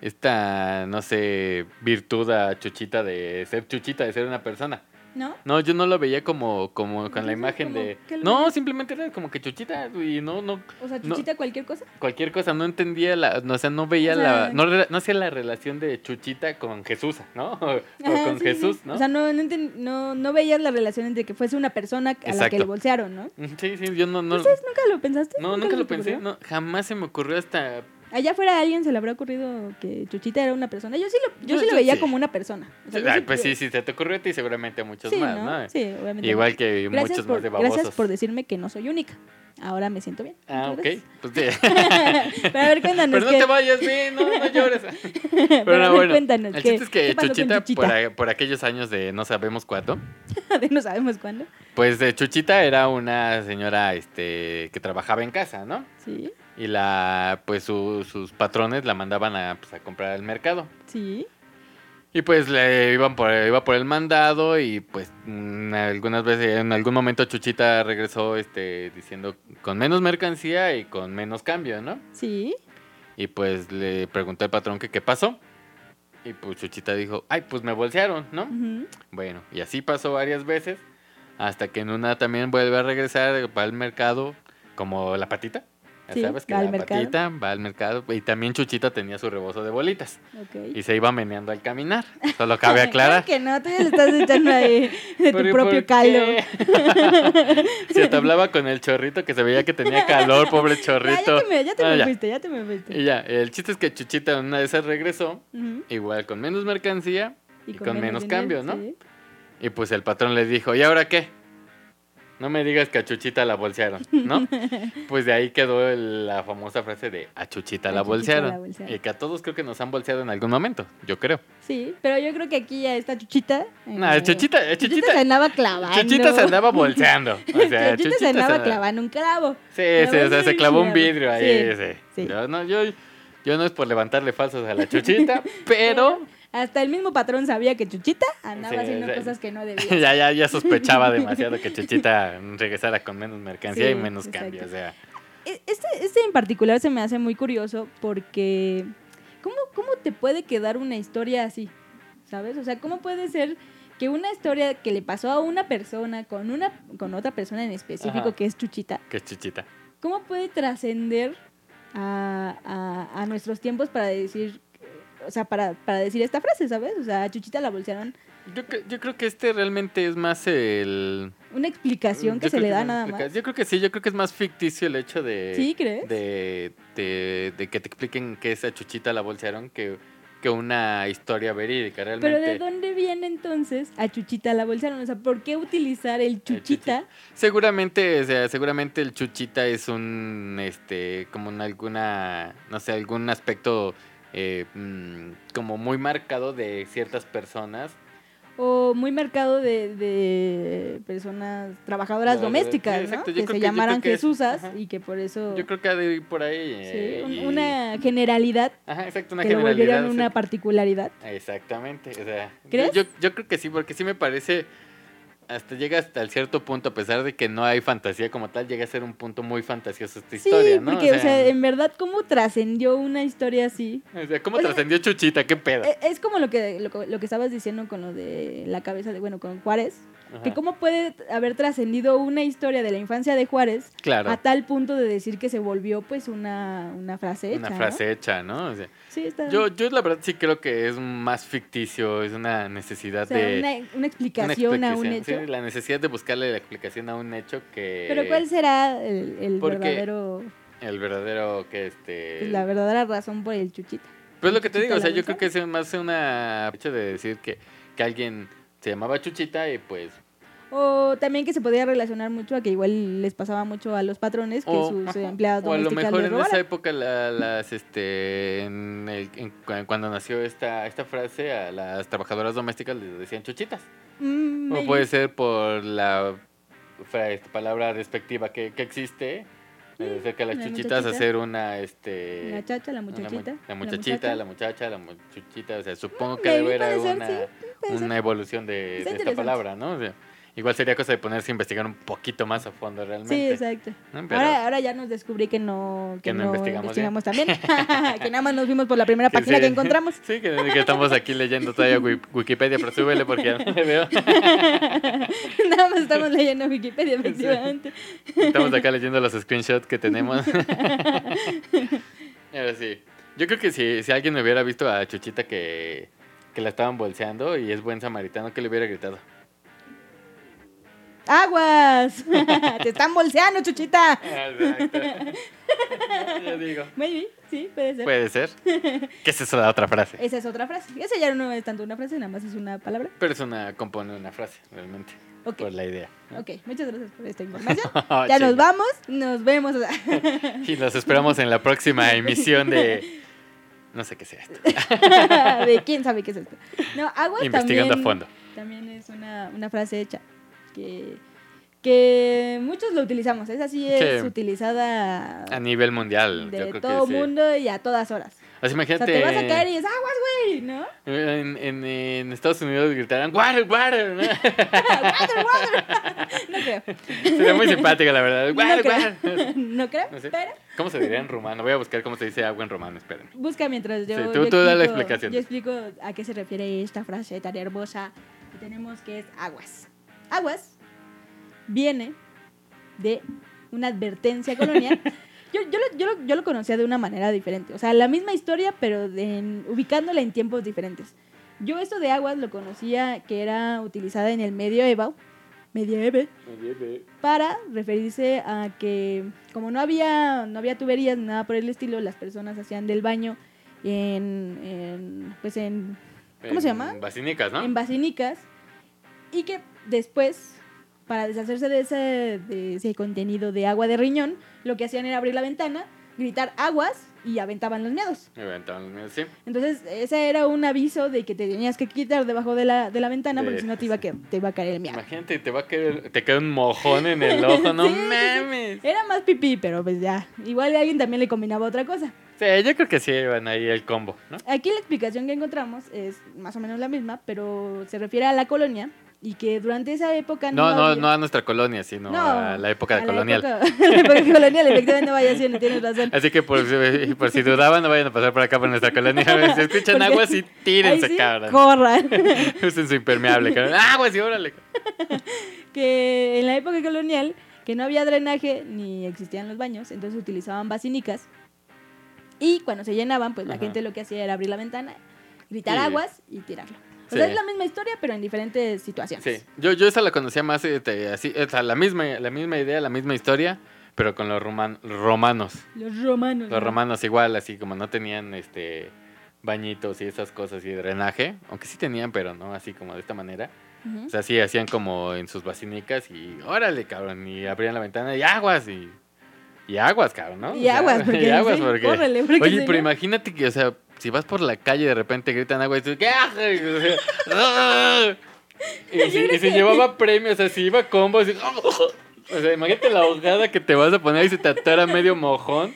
esta, no sé, virtud a Chuchita de ser Chuchita, de ser una persona. ¿No? No, yo no lo veía como, como con la imagen de... ¿Qué lo No, simplemente era como que chuchita y no, no, O sea, No. chuchita cualquier cosa. cualquier cosa, no entendía la, no, o sea, no veía O sea- la, no, no hacía la relación de chuchita con Jesús, ¿no? *laughs* O, con sí, Jesús, sí. ¿no? O sea, no, no, no, no veías la relación entre que fuese una persona a la que le bolsearon, ¿no? Sí, sí, yo no, no, ¿Ustedes nunca lo pensaste? no, nunca lo se te pensé, no, jamás se me ocurrió hasta... Allá afuera a alguien se le habrá ocurrido que Chuchita era una persona. Yo sí lo, yo sí lo veía sí. como una persona. O sea, yo Ay, sí- pues sí, sí, se te ocurrió a ti seguramente a muchos Sí, más, ¿no? ¿no? Sí, obviamente. Igual que Gracias muchos por, más de babosos. Gracias por decirme que no soy única. Ahora me siento bien. Ah, Muchas ok. Pues sí. *laughs* Pero a ver, cuéntanos. Pero no ¿qué- te vayas, bien, no, no llores. *laughs* Pero, Pero a no, ver, bueno. cuéntanos. El ¿qué, chiste es que Chuchita, Chuchita? Por, a- por aquellos años de no sabemos cuándo, *laughs* De no sabemos cuándo. pues de Chuchita era una señora este, que trabajaba en casa, ¿no? Sí, Y la, pues su- sus patrones la mandaban a, pues, a comprar al mercado. sí. Y pues le iban por, iba por el mandado y pues mm, algunas veces, en algún momento Chuchita regresó este, diciendo con menos mercancía y con menos cambio, ¿no? Sí. Y pues le preguntó al patrón que qué pasó. Y pues Chuchita dijo, ay, pues me bolsearon, ¿no? Bueno, y así pasó varias veces, hasta que en una también vuelve a regresar, va al mercado, como la patita. Ya Sí, sabes que va al mercado. patita va al mercado. Y también Chuchita tenía su rebozo de bolitas. Y se iba meneando al caminar. Solo *laughs* cabe aclarar. que no, tú ya le estás echando ahí de tu Pero, ¿y propio qué? *laughs* Se te hablaba con el chorrito que se veía que tenía calor, pobre *laughs* chorrito. ya te me, ya te Ah, me ya. fuiste, ya te me fuiste. Y ya, el chiste es que Chuchita una de esas regresó, igual con menos mercancía y, con, menos, cambio, ¿no? sí. Y pues el patrón le dijo, ¿y ahora qué? No me digas que a Chuchita la bolsearon, ¿no? *laughs* pues de ahí quedó el- la famosa frase de a Chuchita, A la, Chuchita bolsearon. la bolsearon. Y que a todos creo que nos han bolseado en algún momento, yo creo. Sí, pero yo creo que aquí ya está Chuchita. No, eh, Chuchita, Chuchita Chuchita, se andaba clavando. Chuchita se andaba volteando. O *laughs* sea, Chuchita se andaba se- clavando un clavo. Sí, sí, o sea, se clavó un vidrio ahí. Sí, Sí, sí. Yo, no, yo, yo no es por levantarle falsos a la Chuchita, *laughs* pero Hasta el mismo patrón sabía que Chuchita andaba Sí, haciendo cosas que no *laughs* debía. ya, ya, ya sospechaba *laughs* demasiado que Chuchita regresara con menos mercancía Sí, y menos exacto. cambio. O sea, E- Este, este en particular se me hace muy curioso porque ¿cómo, ¿cómo te puede quedar una historia así? ¿Sabes? O sea, ¿cómo puede ser que una historia que le pasó a una persona con una con otra persona en específico Ajá. que es Chuchita, que es Chuchita. ¿cómo puede trascender a, a- a nuestros tiempos para decir, o sea, para, para decir esta frase, ¿sabes? O sea, a Chuchita la bolsearon. Yo, yo creo que este realmente es más el... Una explicación que yo se le da es una nada más. Yo creo que sí, yo creo que es más ficticio el hecho de... ¿Sí, crees? De, de, de que te expliquen que esa Chuchita la bolsearon que, que una historia verídica. Realmente... Pero ¿de dónde viene entonces a Chuchita la bolsearon? O sea, ¿por qué utilizar el Chuchita? Seguramente, o sea, seguramente el chuchita es un, este, como en alguna, no sé, algún aspecto eh, mm, como muy marcado de ciertas personas. O muy marcado de, de personas trabajadoras domésticas, Que se que- llamaran que es- Jesusas y que por eso... Yo creo que ha de ir por ahí. sí, eh, un- y- una generalidad Ajá, exacto, una que lo generalidad. volvieran una particularidad. Exactamente, o sea. Yo, yo creo que sí, porque sí me parece, hasta llega hasta el cierto punto, a pesar de que no hay fantasía como tal, llega a ser un punto muy fantasioso esta Sí, historia, ¿no? porque, o sea, en verdad, ¿cómo trascendió una historia así? o sea, ¿cómo o sea, trascendió Chuchita? ¿Qué pedo? E- Es como lo que, lo, que- lo que estabas diciendo con lo de la cabeza de, bueno, con Juárez, que cómo puede haber trascendido una historia de la infancia de Juárez Claro. a tal punto de decir que se volvió pues una, una frase hecha, Una ¿no? frase hecha, ¿no? O sea, Sí, está... yo, yo la verdad sí creo que es más ficticio, es una necesidad o sea, de... una, una una explicación a un hecho. sí, la necesidad de buscarle la explicación a un hecho que... Pero ¿cuál será el, el porque- verdadero, El verdadero que este... pues, la verdadera razón por el chuchita? Pues lo que te digo, o sea, yo creo que es más una hecho de decir que, que alguien se llamaba Chuchita y pues... O también que se podía relacionar mucho a que igual les pasaba mucho a los patrones que o, sus ajá, empleadas o a lo mejor en esa época la- las este en el- en cu- cuando nació esta esta frase a las trabajadoras domésticas les decían chuchitas Mm, o maybe. puede ser por la palabra despectiva que, que existe de Mm, decir que las la muchachita. hacer una este La chacha, la una muchachita. la muchachita muchacha. la muchacha la muchachita o sea supongo que Maybe, debe haber una sí, una evolución de, de esta palabra no O sea, igual sería cosa de ponerse a investigar un poquito más a fondo Sí, realmente. exacto. ¿no? Ahora, ahora ya nos descubrí que no, que Que no no investigamos investigamos, también. *laughs* *laughs* que nada más nos fuimos por la primera página sí. que encontramos. Sí, que, que estamos aquí leyendo todavía Wi- Wikipedia, pero súbele porque ya no le veo. *laughs* nada más estamos leyendo Wikipedia, efectivamente. Estamos acá leyendo los screenshots que tenemos. Ahora sí. Yo creo que si, si alguien hubiera visto a Chuchita que, que la estaban bolseando y es buen samaritano, que le hubiera gritado? ¡Aguas! *laughs* ¡Te están bolseando, chuchita! Exacto. *laughs* Yo digo. Maybe, sí, puede ser. Puede ser. *laughs* ¿Qué es eso la otra frase? Esa es otra frase. Esa ya no es tanto una frase, nada más es una palabra. Pero es una, compone una frase, realmente. Ok, Por la idea. ok. Muchas gracias por esta información. Oh, Ya nos vamos, nos vemos. Y los esperamos en la próxima emisión de. No sé qué sea esto. de quién sabe qué es esto. No, aguas Investigando también, a fondo. también es una, una frase hecha que, que muchos lo utilizamos. Esa sí es Sí. utilizada A nivel mundial. yo de creo todo que sí. mundo y a todas horas. Así O sea, imagínate. te vas a caer y es aguas, güey, ¿no? En, en, en Estados Unidos gritarán water, water. ¿no? *laughs* water, water. no creo. Sería muy simpática, la verdad. No Water, creo. water. no creo, No sé. pero ¿Cómo se diría en rumano? Voy a buscar cómo se dice agua en rumano, espérenme. busca mientras yo. Sí, tú- yo tú da la explico- explicación. Yo explico a qué se refiere esta frase tan hermosa que tenemos que es aguas. Aguas viene de una advertencia colonial. *laughs* Yo, yo, lo, yo, lo, yo lo conocía de una manera diferente. O sea, la misma historia, pero en- ubicándola en tiempos diferentes. Yo esto de aguas lo conocía que era utilizada en el medioevo, medieval, para referirse a que como no había, no había tuberías, ni nada por el estilo, las personas hacían del baño en, en, pues en, ¿Cómo se llama? En Basinicas, ¿no? en basinicas y que después, para deshacerse de ese, de ese contenido de agua de riñón, lo que hacían era abrir la ventana, gritar aguas y aventaban los miedos. Aventaban los míos, sí. Entonces, ese era un aviso de que te tenías que quitar debajo de la, de la ventana porque De- si no te iba, a que, te iba a caer el miedo. Imagínate, te va a caer, te cae un mojón en el ojo, *laughs* no Sí, mames. Era más pipí, pero pues ya. Igual alguien también le combinaba otra cosa. Sí, yo creo que sí iban ahí el combo, ¿no? Aquí la explicación que encontramos es más o menos la misma, pero se refiere a la colonia y que durante esa época No, no, había- no a nuestra colonia, sino a la época a la colonial. época- *laughs* la época colonial, efectivamente, vaya siendo, tienes razón. Así que por, si- por si dudaban, no vayan a pasar por acá por nuestra colonia. Si escuchan Porque- agua, sí, tírense, sí, cabrón. corran. *laughs* Usen su impermeable, cabrón. Agua, sí, órale. *laughs* que en la época colonial, que no había drenaje ni existían los baños, entonces utilizaban basinicas. Y cuando se llenaban, pues la gente lo que hacía era abrir la ventana, gritar Sí. aguas y tirarlo. O sea, es la misma historia, pero en diferentes situaciones. Sí, yo, yo esa la conocía más este, así, o sea, la misma, la misma idea, la misma historia, pero con los roman- romanos. Los romanos. Los ¿no? romanos igual, así como no tenían este bañitos y esas cosas y drenaje, aunque sí tenían, pero no así como de esta manera. Ujú. O sea, sí hacían como en sus basinicas y órale, cabrón, y abrían la ventana y aguas y y aguas, cabrón, ¿no? Y aguas, porque *laughs* y aguas porque porque Oye, pero imagínate que, o sea, si vas por la calle y de repente gritan agua y tú, ¿qué sea, *laughs* ¡ah! y, si, y si llevaba premios, o sea, si iba combo, así, o sea, imagínate la ahogada que te vas a poner y se te atora medio mojón.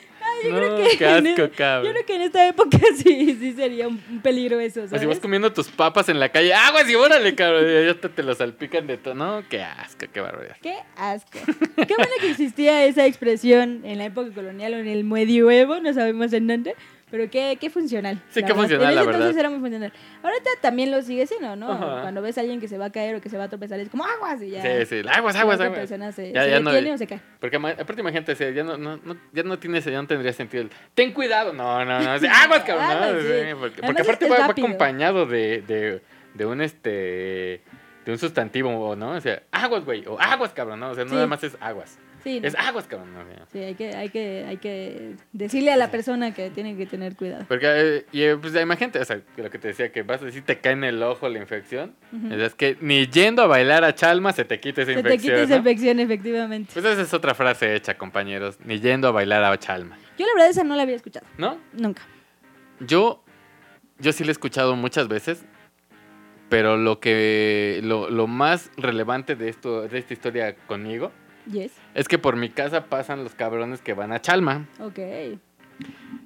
no, qué en asco, e- cabrón. Yo creo que en esta época *laughs* sí, sí sería un peligro eso, O si vas ¿sabes? comiendo tus papas en la calle, aguas y órale, cabrón. Y ya hasta te lo salpican de todo. No, qué asco, qué barbaridad. Qué asco. Qué bueno que existía esa expresión en la época colonial o en el medioevo, no sabemos en dónde, pero qué, qué funcional. Sí, qué verdad. funcional, En la verdad. entonces era muy funcional. Ahorita también lo sigue siendo, ¿no? Ajá. Cuando ves a alguien que se va a caer o que se va a tropezar, es como aguas y ya. Sí, sí, aguas, aguas, aguas. persona se, Ya, se ya no- detiene o se cae. Porque aparte imagínate, ya no, no, no- ya no tiene, ya no tendría sentido el, ten cuidado. No, no, no, aguas, *laughs* cabrón. no, sí. sí, porque, porque aparte va, va acompañado de, de, de un este de un sustantivo, ¿no? O sea, aguas, güey, o aguas, cabrón, ¿no? O sea, no Sí. nada más es aguas. Sí, no. Es aguas, cabrón, ¿no? Sí, hay que, hay que, hay que decirle a la persona que tiene que tener cuidado. Porque, eh, y eh, pues imagínate, o sea, lo que te decía, que vas a decir, te cae en el ojo la infección. Es que ni yendo a bailar a Chalma se te quita esa Se te infección. quita esa ¿no? infección, efectivamente. Pues esa es otra frase hecha, compañeros. Ni yendo a bailar a Chalma. Yo la verdad esa no la había escuchado. ¿No? Nunca. Yo, yo sí la he escuchado muchas veces, pero lo que lo, lo más relevante de esto, de esta historia conmigo, Yes. Es que por mi casa pasan los cabrones que van a Chalma. Ok.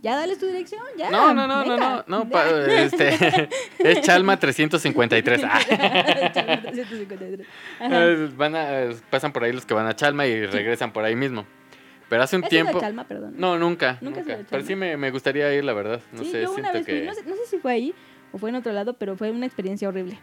Ya dales tu dirección, ya. No, no, no, no, venga. no, no, pa- este, *laughs* es Chalma 353. Ah. Chalma 353. Ajá. Eh, van a, pasan por ahí los que van a Chalma y regresan por ahí mismo. Pero hace un ¿Has ido a tiempo... Chalma, perdón? No, nunca, ¿Nunca nunca. Pero sí me, me gustaría ir, la verdad. No sí, sé, yo una vez fui, que... no sé, no sé si fue ahí o fue en otro lado, pero fue una experiencia horrible.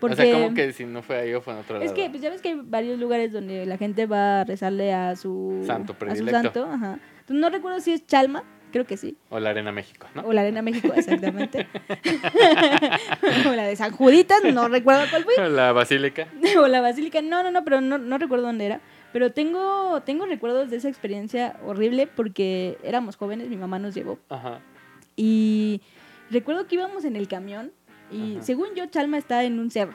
Porque O sea, como que si no fue ahí o fue en otro lado. es que pues, ya ves que hay varios lugares donde la gente va a rezarle a su Santo a su santo, ajá. Entonces, no recuerdo si es Chalma, creo que sí, O la Arena México, ¿no? o la Arena México, exactamente. *laughs* o la de San Juditas, no recuerdo cuál fui. La Basílica. *laughs* o la Basílica, no, no, no, pero no, no recuerdo dónde era. Pero tengo, tengo recuerdos de esa experiencia horrible porque éramos jóvenes, mi mamá nos llevó. Ajá. Y recuerdo que íbamos en el camión y Ajá. según yo, Chalma está en un cerro.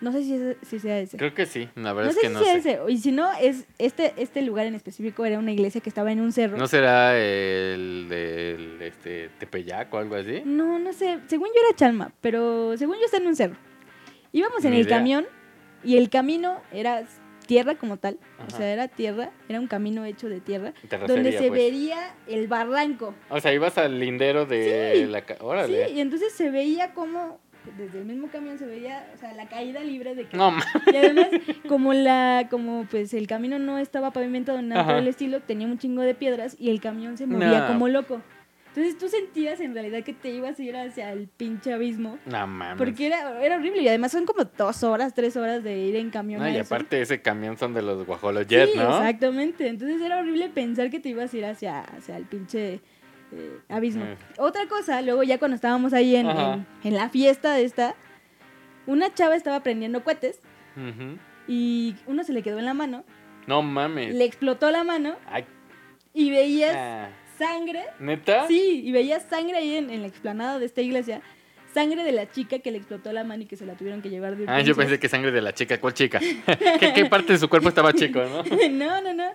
No sé si, es- si sea ese. Creo que sí, la No verdad sé es que si no sea sé. ese. Y si no, es este, este lugar en específico era una iglesia que estaba en un cerro. ¿No será el del este, Tepeyac o algo así? No, no sé. Según yo era Chalma, pero según yo está en un cerro. Íbamos en Ni el idea. camión y el camino era tierra como tal. O sea, era tierra, era un camino hecho de tierra, donde se pues. vería el barranco. O sea, ibas al lindero de Sí, la... ca- Sí, Órale. y entonces se veía como, desde el mismo camión se veía, o sea, la caída libre de que... No, Y además, como la, como pues el camino no estaba pavimentado nada por el estilo, tenía un chingo de piedras y el camión se movía No. como loco. Entonces tú sentías en realidad que te ibas a ir hacia el pinche abismo. no mames. Porque era, era horrible y además son como dos horas, tres horas de ir en camión. No, y aparte ese camión son de los Guajolo Jet, sí, ¿no? exactamente. Entonces era horrible pensar que te ibas a ir hacia, hacia el pinche eh, abismo. Eh. Otra cosa, luego ya cuando estábamos ahí en, en, en la fiesta de esta, una chava estaba prendiendo cohetes Ujú. y uno se le quedó en la mano, No mames. le explotó la mano Ay, y veías ah. Sangre. ¿Neta? Sí, y veías sangre ahí en, en la explanada de esta iglesia. Sangre de la chica que le explotó la mano y que se la tuvieron que llevar de Ah, yo pensé que sangre de la chica. ¿Cuál chica? *laughs* *laughs* ¿Qué, qué parte de su cuerpo estaba chico, no? *laughs* no, no, no.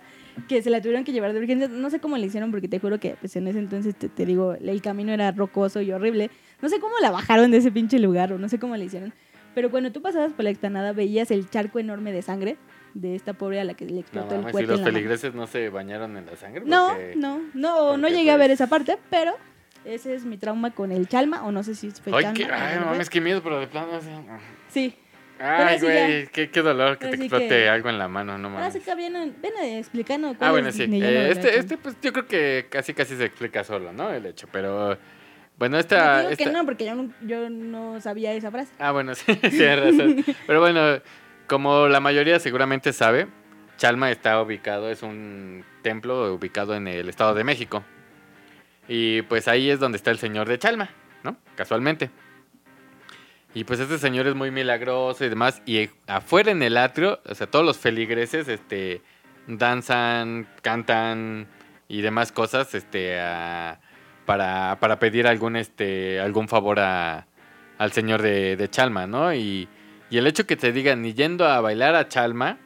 Que se la tuvieron que llevar de urgencias. No sé cómo le hicieron, porque te juro que pues, en ese entonces, te, te digo, el camino era rocoso y horrible. No sé cómo la bajaron de ese pinche lugar o no sé cómo le hicieron. Pero cuando tú pasabas por la explanada, veías el charco enorme de sangre de esta pobre a la que le No explotó el mames, si cohete los en la mano. feligreses no se bañaron en la sangre. No, porque- no, no, no llegué a ver pues- esa parte, pero ese es mi trauma con el chalma, o no sé si fue Ay, chalma. qué, ay, no no mames, qué miedo, pero de plano. así- Sí, Ay, güey, qué, qué dolor que Ahora te explote que- algo en la mano, no ahora mames. sí que vienen, ven explicando Ah, bueno, sí. Eh, este, este, pues yo creo que casi casi se explica solo, ¿no? El hecho, pero bueno, No, esta... digo que esta- no, porque yo no, yo no sabía esa frase. Ah, bueno, *laughs* sí, tienes razón. *laughs* Pero bueno, como la mayoría seguramente sabe, Chalma está ubicado, es un templo ubicado en el Estado de México. Y pues ahí es donde está el señor de Chalma, ¿no? Casualmente. Y pues este señor es muy milagroso y demás. Y afuera en el atrio, o sea, todos los feligreses, este, danzan, cantan y demás cosas, este, para, para pedir algún, este, algún favor a, al señor de, de Chalma, ¿no? Y, y el hecho que te digan ni yendo a bailar a Chalma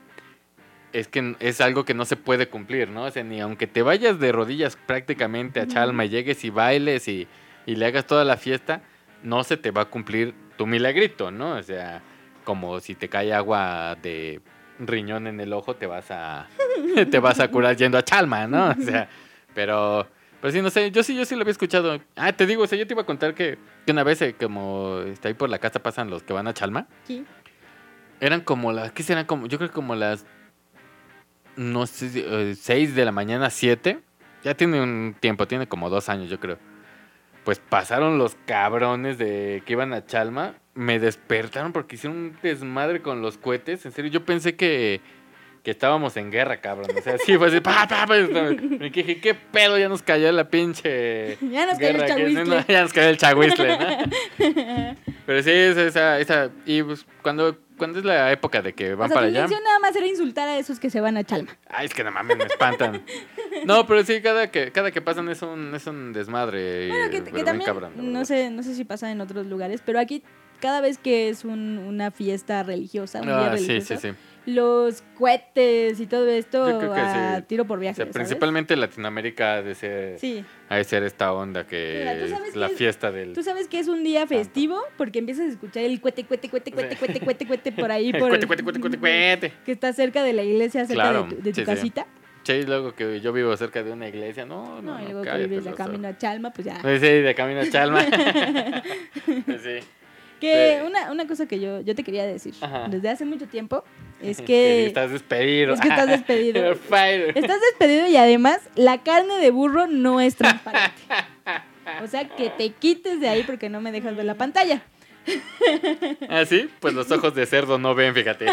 es que es algo que no se puede cumplir, ¿no? O sea, ni aunque te vayas de rodillas prácticamente a. Chalma y llegues y bailes y, y le hagas toda la fiesta, no se te va a cumplir tu milagrito, ¿no? O sea, como si te cae agua de riñón en el ojo, te vas a *laughs* te vas a curar yendo a Chalma, ¿no? O sea, pero pero sí, no sé, yo sí, yo sí lo había escuchado. Ah, te digo, o sea, yo te iba a contar que, que una vez, eh, como está ahí por la casa pasan los que van a Chalma, Sí. eran como las, ¿qué serán? Como, yo creo que como las, no sé, si, eh, 6 de la mañana, 7. Ya tiene un tiempo, tiene como dos años, yo creo. Pues pasaron los cabrones de que iban a Chalma, me despertaron porque hicieron un desmadre con los cohetes. En serio, yo pensé que, que estábamos en guerra, cabrón. O sea, sí, fue así, pa, pa, pa, me dije, ¿qué pedo? Ya nos cayó la pinche *laughs* Ya nos cayó el guerra que- chahuizcle. no, *laughs* ya nos cayó el chagüisle, ¿no? *laughs* Pero sí, es esa, esa, y pues cuando, cuando es la época de que van o sea, para tu allá. intención nada más era insultar a esos que se van a Chalma. Ay, es que no mames, me espantan. No, pero sí, cada que, cada que pasan es un, es un desmadre. Bueno, que, también, cabrón, no sé, no sé si pasa en otros lugares, pero aquí cada vez que es un- una fiesta religiosa, un día Ah, sí, religioso, sí, sí. Los cohetes y todo esto Yo creo que a sí. tiro por O viaje, sea, ¿sabes? principalmente Latinoamérica ha de ser, Sí. ha de ser esta onda que Mira, ¿tú es la qué es? fiesta del... Tú sabes que es un día festivo porque empiezas a escuchar el cuete, cuete, cuete, cuete, cuete, cuete, cuete por ahí, *laughs* El por cuete, cuete, cuete, cuete, cuete. que está cerca de la iglesia, cerca Claro, de tu, de tu sí, casita. Sí, luego que yo vivo cerca de una iglesia, no, no, No, y no, luego que vives de camino a Chalma, pues ya. sí, de camino a Chalma. *laughs* *laughs* Sí. Que Sí. una, una cosa que yo, yo te quería decir Ajá. desde hace mucho tiempo es *laughs* que estás despedido. es que estás despedido. *laughs* Estás despedido y además la carne de burro no es transparente. *laughs* O sea, que te quites de ahí porque no me dejas ver la pantalla. ¿Ah, sí? Pues los ojos de cerdo no ven, fíjate.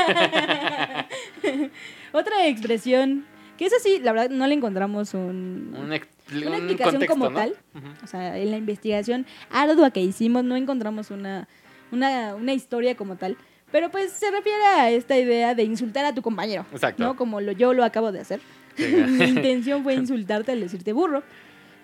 Otra expresión, que es así, la verdad no le encontramos un, Un, ex- una un explicación contexto, como ¿no? tal. O sea, en la investigación ardua que hicimos no encontramos una, una, una historia como tal. Pero pues se refiere a esta idea de insultar a tu compañero. Exacto. ¿no? Como lo, yo lo acabo de hacer. Sí. *laughs* Mi intención fue insultarte al decirte burro.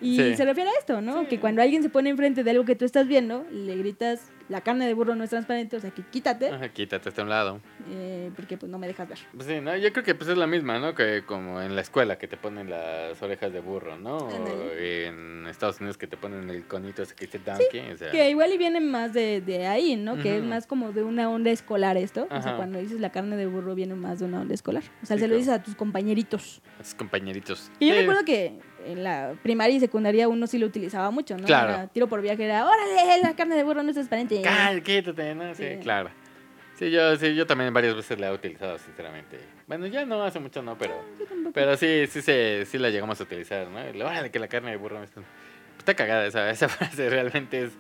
Y Sí. se refiere a esto, ¿no? Que cuando alguien se pone enfrente de algo que tú estás viendo, le gritas, la carne de burro no es transparente, o sea, que quítate, Ajá, quítate hasta un lado. eh, porque pues no me dejas ver. Pues sí, ¿no? Yo creo que pues es la misma, ¿no? Que como en la escuela que te ponen las orejas de burro, ¿no? O en Estados Unidos que te ponen el conito ese que dice donkey. o sea, Que igual y viene más de, de ahí, ¿no? Que es más como de una onda escolar esto. O sea, Ajá. cuando dices la carne de burro viene más de una onda escolar. O sea, Sí, se lo dices a tus compañeritos. a tus compañeritos. Y yo Sí. recuerdo que en la primaria y secundaria uno sí lo utilizaba mucho, ¿no? Claro. Era tiro por viaje era, órale, la carne de burro no es transparente. Cal, quítate, ¿no? Sí, Sí. claro. Sí yo, sí, yo también varias veces la he utilizado, sinceramente. Bueno, ya no, hace mucho no, pero... Yo tampoco. Pero sí, sí, se, sí la llegamos a utilizar, ¿no? Órale, que la carne de burro no está... Está cagada esa, esa *laughs* frase, realmente es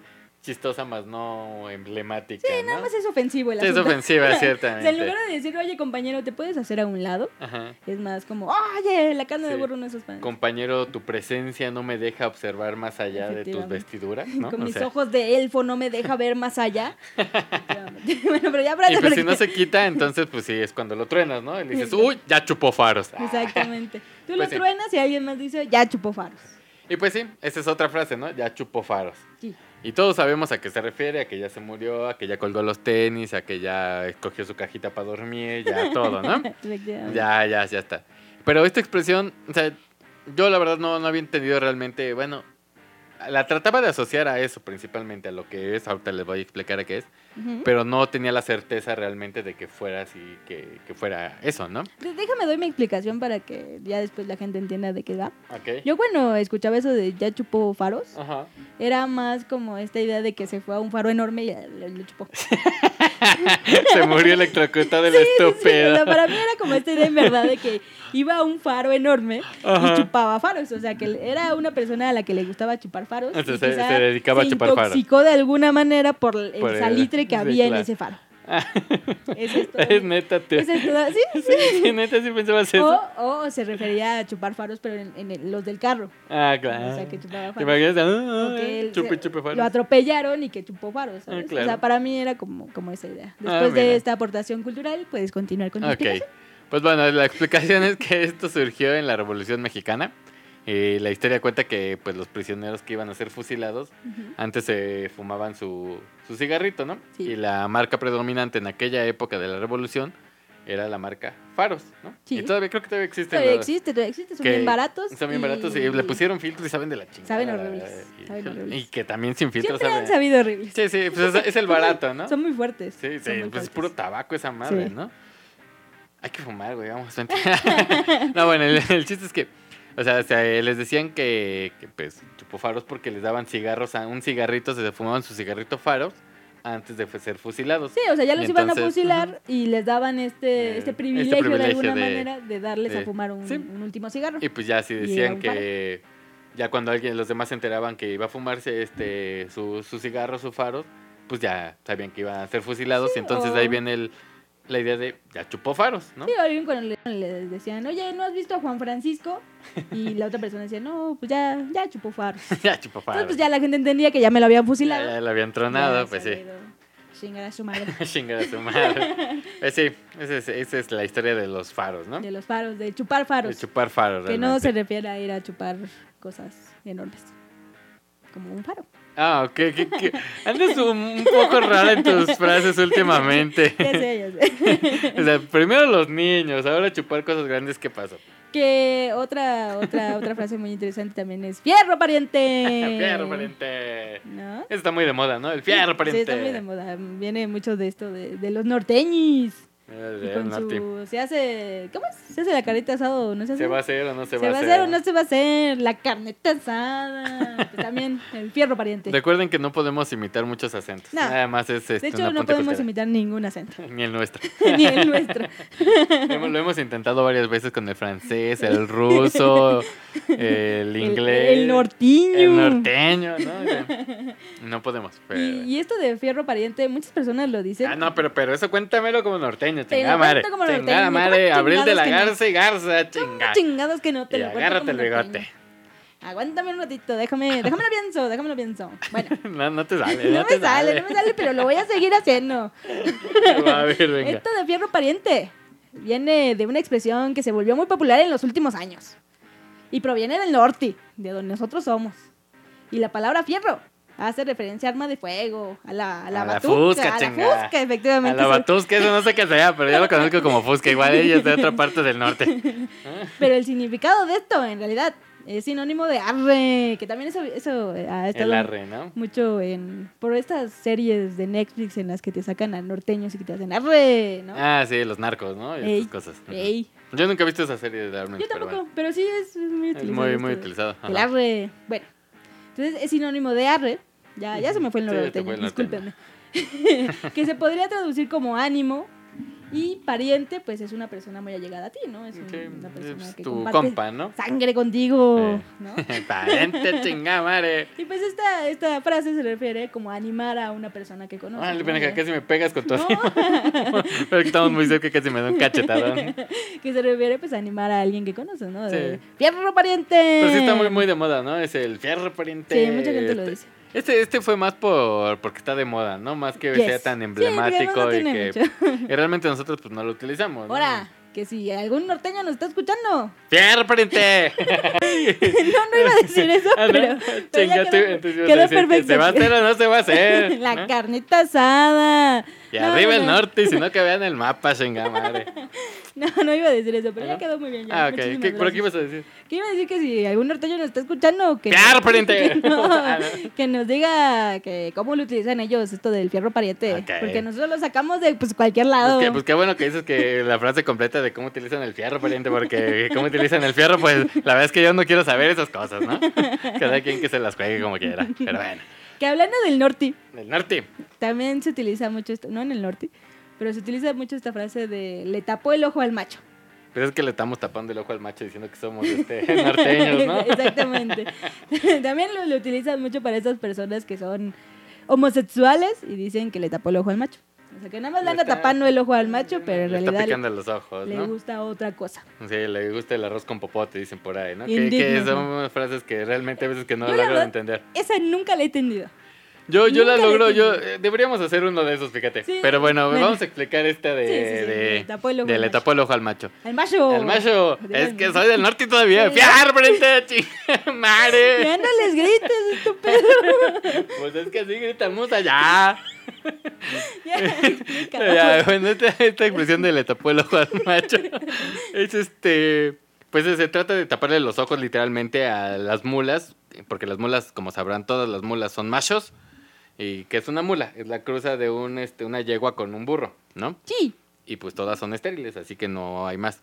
chistosa, más no emblemática, Sí, ¿no? nada más es ofensivo el Sí, es ofensiva, *laughs* O sea, ciertamente. en lugar de decir, oye, compañero, ¿te puedes hacer a un lado? Ajá. Es más como, oye, la carne de Sí. burro no es transparente. Compañero, tu presencia no me deja observar más allá de tus vestiduras, *laughs* ¿no? Con O mis sea, ojos de elfo no me deja ver más allá. *laughs* Bueno, pero ya para Y pues si no se quita, entonces pues sí, es cuando lo truenas, ¿no? Y le dices, uy, ya chupó faros. Exactamente. Tú Pues lo sí. truenas y alguien más dice, ya chupó faros. Y pues sí, esa es otra frase, ¿no? Ya chupó faros. Sí. Y todos sabemos a qué se refiere, a que ya se murió, a que ya colgó los tenis, a que ya escogió su cajita para dormir, ya *laughs* todo, ¿no? Ya, ya, ya está. Pero esta expresión, o sea, yo la verdad no, no había entendido realmente, bueno, la trataba de asociar a eso principalmente, a lo que es, ahorita les voy a explicar a qué es, Pero no tenía la certeza realmente de que fuera así, que, que fuera eso, ¿no? Déjame doy mi explicación para que ya después la gente entienda de qué va. Ok. Yo cuando escuchaba eso de ya chupó faros, Ajá. era más como esta idea de que se fue a un faro enorme y le chupó. *laughs* Se murió electrocutado el Sí, sí, estúpido. sea, para mí era como esta idea en verdad de que iba a un faro enorme Ajá. y chupaba faros. O sea, que era una persona a la que le gustaba chupar faros. y Entonces, se- quizá se dedicaba a se chupar faros. intoxicó de alguna manera por el Por salitre que sí, había en claro. ese faro. *laughs* Es todo. Es neta, tú. Eso es. *laughs* Sí, sí. Sí, neta, sí pensabas eso. O, o se refería a chupar faros, pero en, en el- los del carro. Ah, claro. O sea, que chupaba ¿Te faros. imaginas? O Ah, él chupe, se- chupe faros. Lo atropellaron y que chupó faros, ¿sabes? Ah, claro. O sea, para mí era como, como esa idea. Ah, Después de esta aportación cultural, puedes continuar con tu Ok. explicación. Pues bueno, la explicación es que esto surgió en la Revolución Mexicana. Y la historia cuenta que pues los prisioneros que iban a ser fusilados antes se fumaban su, su cigarrito, ¿no? Sí. Y la marca predominante en aquella época de la Revolución era la marca Faros, ¿no? Sí. Y todavía creo que todavía existe. Todavía existe, todavía existe, son bien baratos. Son bien baratos y le pusieron filtros y saben de la chingada. Saben horribles, Y, saben horribles. y que también sin filtros Siempre han saben. sabido horribles. Sí, sí, pues es, es el barato, ¿no? Son muy fuertes. Sí, sí, pues es puro tabaco esa madre, Sí. ¿no? Hay que fumar, güey, vamos, *laughs* no, bueno, el, el chiste es que, o sea, o sea, les decían que, que, pues, chupó faros porque les daban cigarros, a un cigarrito, se fumaban su cigarrito faros antes de ser fusilados. Sí, o sea, ya los iban a fusilar y les daban este, Eh, este este privilegio, de alguna de- manera de darles a fumar un, sí. un último cigarro. Y pues ya si decían faro. que ya cuando alguien, los demás se enteraban que iba a fumarse este su, su cigarro, su faros, pues ya sabían que iban a ser fusilados y entonces o- ahí viene el, la idea de ya chupó faros, ¿no? Sí, alguien cuando le, le decían, oye, ¿no has visto a Juan Francisco? Y la otra persona decía, no, pues ya, ya chupó faros. *laughs* ya chupó faros. Entonces, pues ya la gente entendía que ya me lo habían ya, fusilado. ya lo habían tronado, Ya pues sí. Chingar a su madre. *laughs* Chingar a su madre. *laughs* Pues sí, esa es, esa es la historia de los faros, ¿no? De los faros, de chupar De faros. chupar faros. que no realmente. se refiere a ir a chupar cosas enormes. Como un faro. Ah, ok. que- que- Andas un, un poco rara en tus frases últimamente. Ya sé, ya sé. o sea, primero los niños, ahora chupar cosas grandes, ¿qué pasó? Que otra, otra, otra frase muy interesante también es ¡Fierro, pariente! *laughs* Fierro, pariente. ¿No? Está muy de moda, ¿no? El fierro, Sí, pariente. está muy de moda. Viene mucho de esto de, de los norteñis. Y del con norte. su... Se hace... ¿Cómo es? ¿Se hace la carnita asada o no se hace? ¿Se va a hacer o no se, ¿Se va a hacer o no se va a hacer? La carneta asada. también, *laughs* el fierro pariente. Recuerden que no podemos imitar muchos acentos. No. Nada más es este, De hecho, no podemos imitar ningún acento. *laughs* Ni el nuestro. *laughs* Ni el nuestro. Lo hemos- intentado varias veces con el francés, el ruso, el El- inglés. El, nortiño. El norteño, ¿no? No podemos. Pero... Y, y esto de fierro pariente, muchas personas lo dicen. Ah, no, pero, pero eso cuéntamelo como norteño, Te lo chingada madre. como Chingada norteño, madre, ¿cómo *laughs* Abril de la no? Garza y Garza, ¿Cómo chingada. chingados que no te Y lo agárrate el norteño? bigote. Aguántame un ratito, déjame, *laughs* déjame lo pienso, déjame lo pienso. Bueno, *laughs* No, no te sale, no no, te me sale, no me sale, pero lo voy a seguir haciendo. A ver, venga. Esto de fierro pariente viene de una expresión que se volvió muy popular en los últimos años. Y proviene del norte, de donde nosotros somos. Y la palabra fierro hace referencia a arma de fuego, a la, a la A la fusca, a la fusca, A efectivamente. la sí. Batusca, eso no sé qué sea, pero yo lo conozco como Fusca. Igual ella es de otra parte del norte. *laughs* Pero el significado de esto, en realidad, es sinónimo de arre, que también eso, eso eh, ha estado arre, ¿no? mucho en por estas series de Netflix en las que te sacan a norteños y que te hacen arre, ¿no? Ah, sí, los narcos, ¿no? Y Ey, esas cosas. Ey. Yo nunca he visto esa serie de Armin, Yo pero tampoco, bueno. pero sí es, es muy Es utilizado. muy, muy utilizado. El arre. Bueno, entonces es sinónimo de arre. Ya, ya se me fue el Sí, te norteño, norteño. discúlpenme. *laughs* que se podría traducir como ánimo. Y pariente, pues es una persona muy allegada a ti, ¿no? Es un- Sí, una persona es que tu compa, ¿no? sangre contigo, Sí. ¿no? *laughs* Pariente, chingada madre. Y pues esta, esta frase se refiere como a animar a una persona que conoces. Ah, ¿no? casi me pegas con todo. No, *laughs* pero estamos muy cerca, casi me da un cachetadón. que se refiere pues a animar a alguien que conoces, ¿no? De, Sí. ¡Fierro pariente! Pero sí está muy, muy de moda, ¿no? Es el fierro pariente. Sí, mucha gente lo dice. Este, este fue más por porque está de moda, ¿no? Más que Yes. sea tan emblemático no y que y realmente nosotros pues no lo utilizamos. ¿no? Ahora, que si algún norteño nos está escuchando. ¡Fierro pariente! *laughs* no, no iba a decir eso, *laughs* Ah, ¿no? pero, pero ya Chinga, tú, quedó, perfecto. ¿Se va a hacer o no se va a hacer? *laughs* La carnita asada. Y No, arriba no, el no. norte, y si no que vean el mapa, *laughs* chinga madre. No, no iba a decir eso, pero ¿Ah, ya quedó muy bien. Ya. Ah, ok. Muchísimas ¿Qué, ¿Por qué ibas a decir? ¿Qué iba a decir que si algún norteño nos está escuchando, que, ¡Fierro *laughs* pariente! no, *laughs* Ah, que nos diga que cómo lo utilizan ellos esto del fierro pariente. Porque nosotros lo sacamos de pues cualquier lado. Pues, que, pues qué bueno que dices que la frase completa de cómo utilizan el fierro, pariente, porque cómo utilizan el fierro, pues la verdad es que yo no quiero saber esas cosas, ¿no? Cada quien que se las juegue como quiera. Pero bueno, Que hablando del norte, norte. también se utiliza mucho esto, no en el norte, pero se utiliza mucho esta frase de le tapó el ojo al macho. Pero es que le estamos tapando el ojo al macho diciendo que somos este, *laughs* norteños, ¿no? *laughs* Exactamente. *laughs* también lo, lo utilizan mucho para esas personas que son homosexuales y dicen que le tapó el ojo al macho. O sea, que nada más le Le anda está- tapando el ojo al macho, pero en le está realidad picando los ojos, le ¿no? gusta otra cosa. Sí, le gusta el arroz con popote, dicen por ahí, ¿no? Que, Indigno, que son frases que realmente a veces que no Yo la logro verdad- entender. Esa nunca la he entendido. Yo, yo la Nunca logro, yo eh, deberíamos hacer uno de esos, fíjate. Sí, Pero bueno, bueno. vamos a explicar esta de, Sí, sí, sí, de, le tapó el ojo al macho. tapó el ojo al macho. El macho. El macho, es que soy del norte todavía. Sí. ¡Fiar, frente, *laughs* chingada Ya madre! no les grites, estúpido. *laughs* Pues es que así gritamos allá. ya, *laughs* Ya, bueno, esta, esta expresión de le tapó el ojo al macho es este. Pues se trata de taparle los ojos literalmente a las mulas, porque las mulas, como sabrán, todas las mulas son machos. ¿Y qué es una mula? Es la cruza de un, este, una yegua con un burro, ¿no? Sí. y pues todas son estériles, así que no hay más.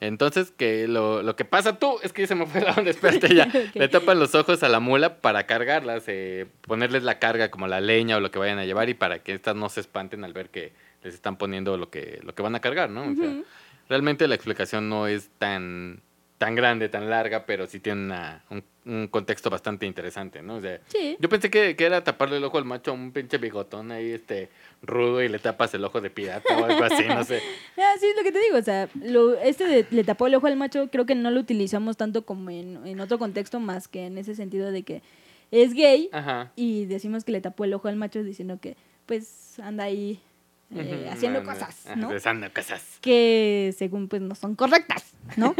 Entonces, que lo, lo que pasa tú, es que se me fue *laughs* la onda, espérate ya. *laughs* Le tapan los ojos a la mula para cargarlas, eh, ponerles la carga como la leña o lo que vayan a llevar y para que estas no se espanten al ver que les están poniendo lo que, lo que van a cargar, ¿no? O sea, Ujú. realmente la explicación no es tan, tan grande, tan larga, pero sí tiene una- un, un contexto bastante interesante, ¿no? O sea, Sí. yo pensé que, que era taparle el ojo al macho a un pinche bigotón ahí, este, rudo y le tapas el ojo de pirata o algo así, no sé. *laughs* Ah, sí, es lo que te digo. O sea, lo, este de le tapó el ojo al macho, creo que no lo utilizamos tanto como en, en otro contexto, más que en ese sentido de que es gay Ajá. y decimos que le tapó el ojo al macho diciendo que, pues, anda ahí eh, haciendo cosas, ¿no? Haciendo cosas. Que según, pues, no son correctas, ¿no?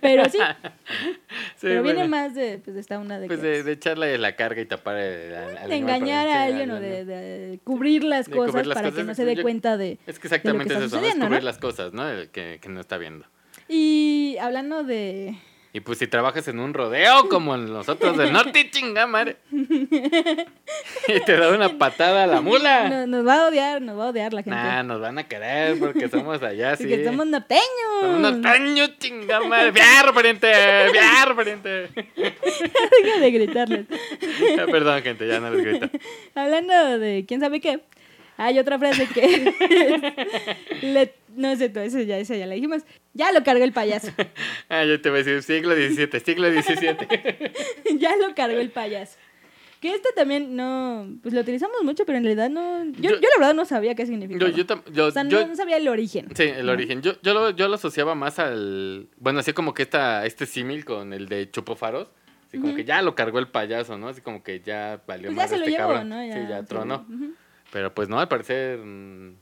Pero sí, *laughs* Sí, pero viene más de, pues, de esta una de Pues que... de, de echarle la carga y tapar el, al- al de engañar a alguien al- o de, de cubrir las De cubrir cosas las para cosas. que no se dé Yo- cuenta de... Es que exactamente está es eso, ¿no? Es cubrir ¿no? las cosas, ¿no? El que, que no está viendo. Y hablando de, Y pues si trabajas en un rodeo como nosotros del norte, chinga madre. *laughs* y te da una patada a la mula. No- nos va a odiar, nos va a odiar la gente. Nah, nos van a querer porque somos allá, *laughs* sí. Porque somos norteños. Somos norteños, chinga madre. ¡Viar, pariente! ¡Viar, pariente! *laughs* Deja de gritarles. Perdón, gente, ya no les grito. Hablando de quién sabe qué, hay otra frase que. *laughs* le- no sé, esa ya, esa ya la dijimos. Ya lo cargó el payaso. Ah, yo te voy a decir siglo XVII, siglo XVII. *laughs* ya lo cargó el payaso. Que este también no. Pues lo utilizamos mucho, pero en realidad no. Yo, Yo- yo la verdad no sabía qué significaba. Yo, yo, tam- yo, o sea, no, sabía el origen. Sí, el origen. Yo, yo, lo, yo lo asociaba más al. Bueno, así como que esta, este símil con el de Chupofaros. Así como que ya lo cargó el payaso, ¿no? Así como que ya valió Pues ya más se lo este llevó, cabrón. ¿no? sí, ya tronó. ujú. Pero pues no, al parecer. mm,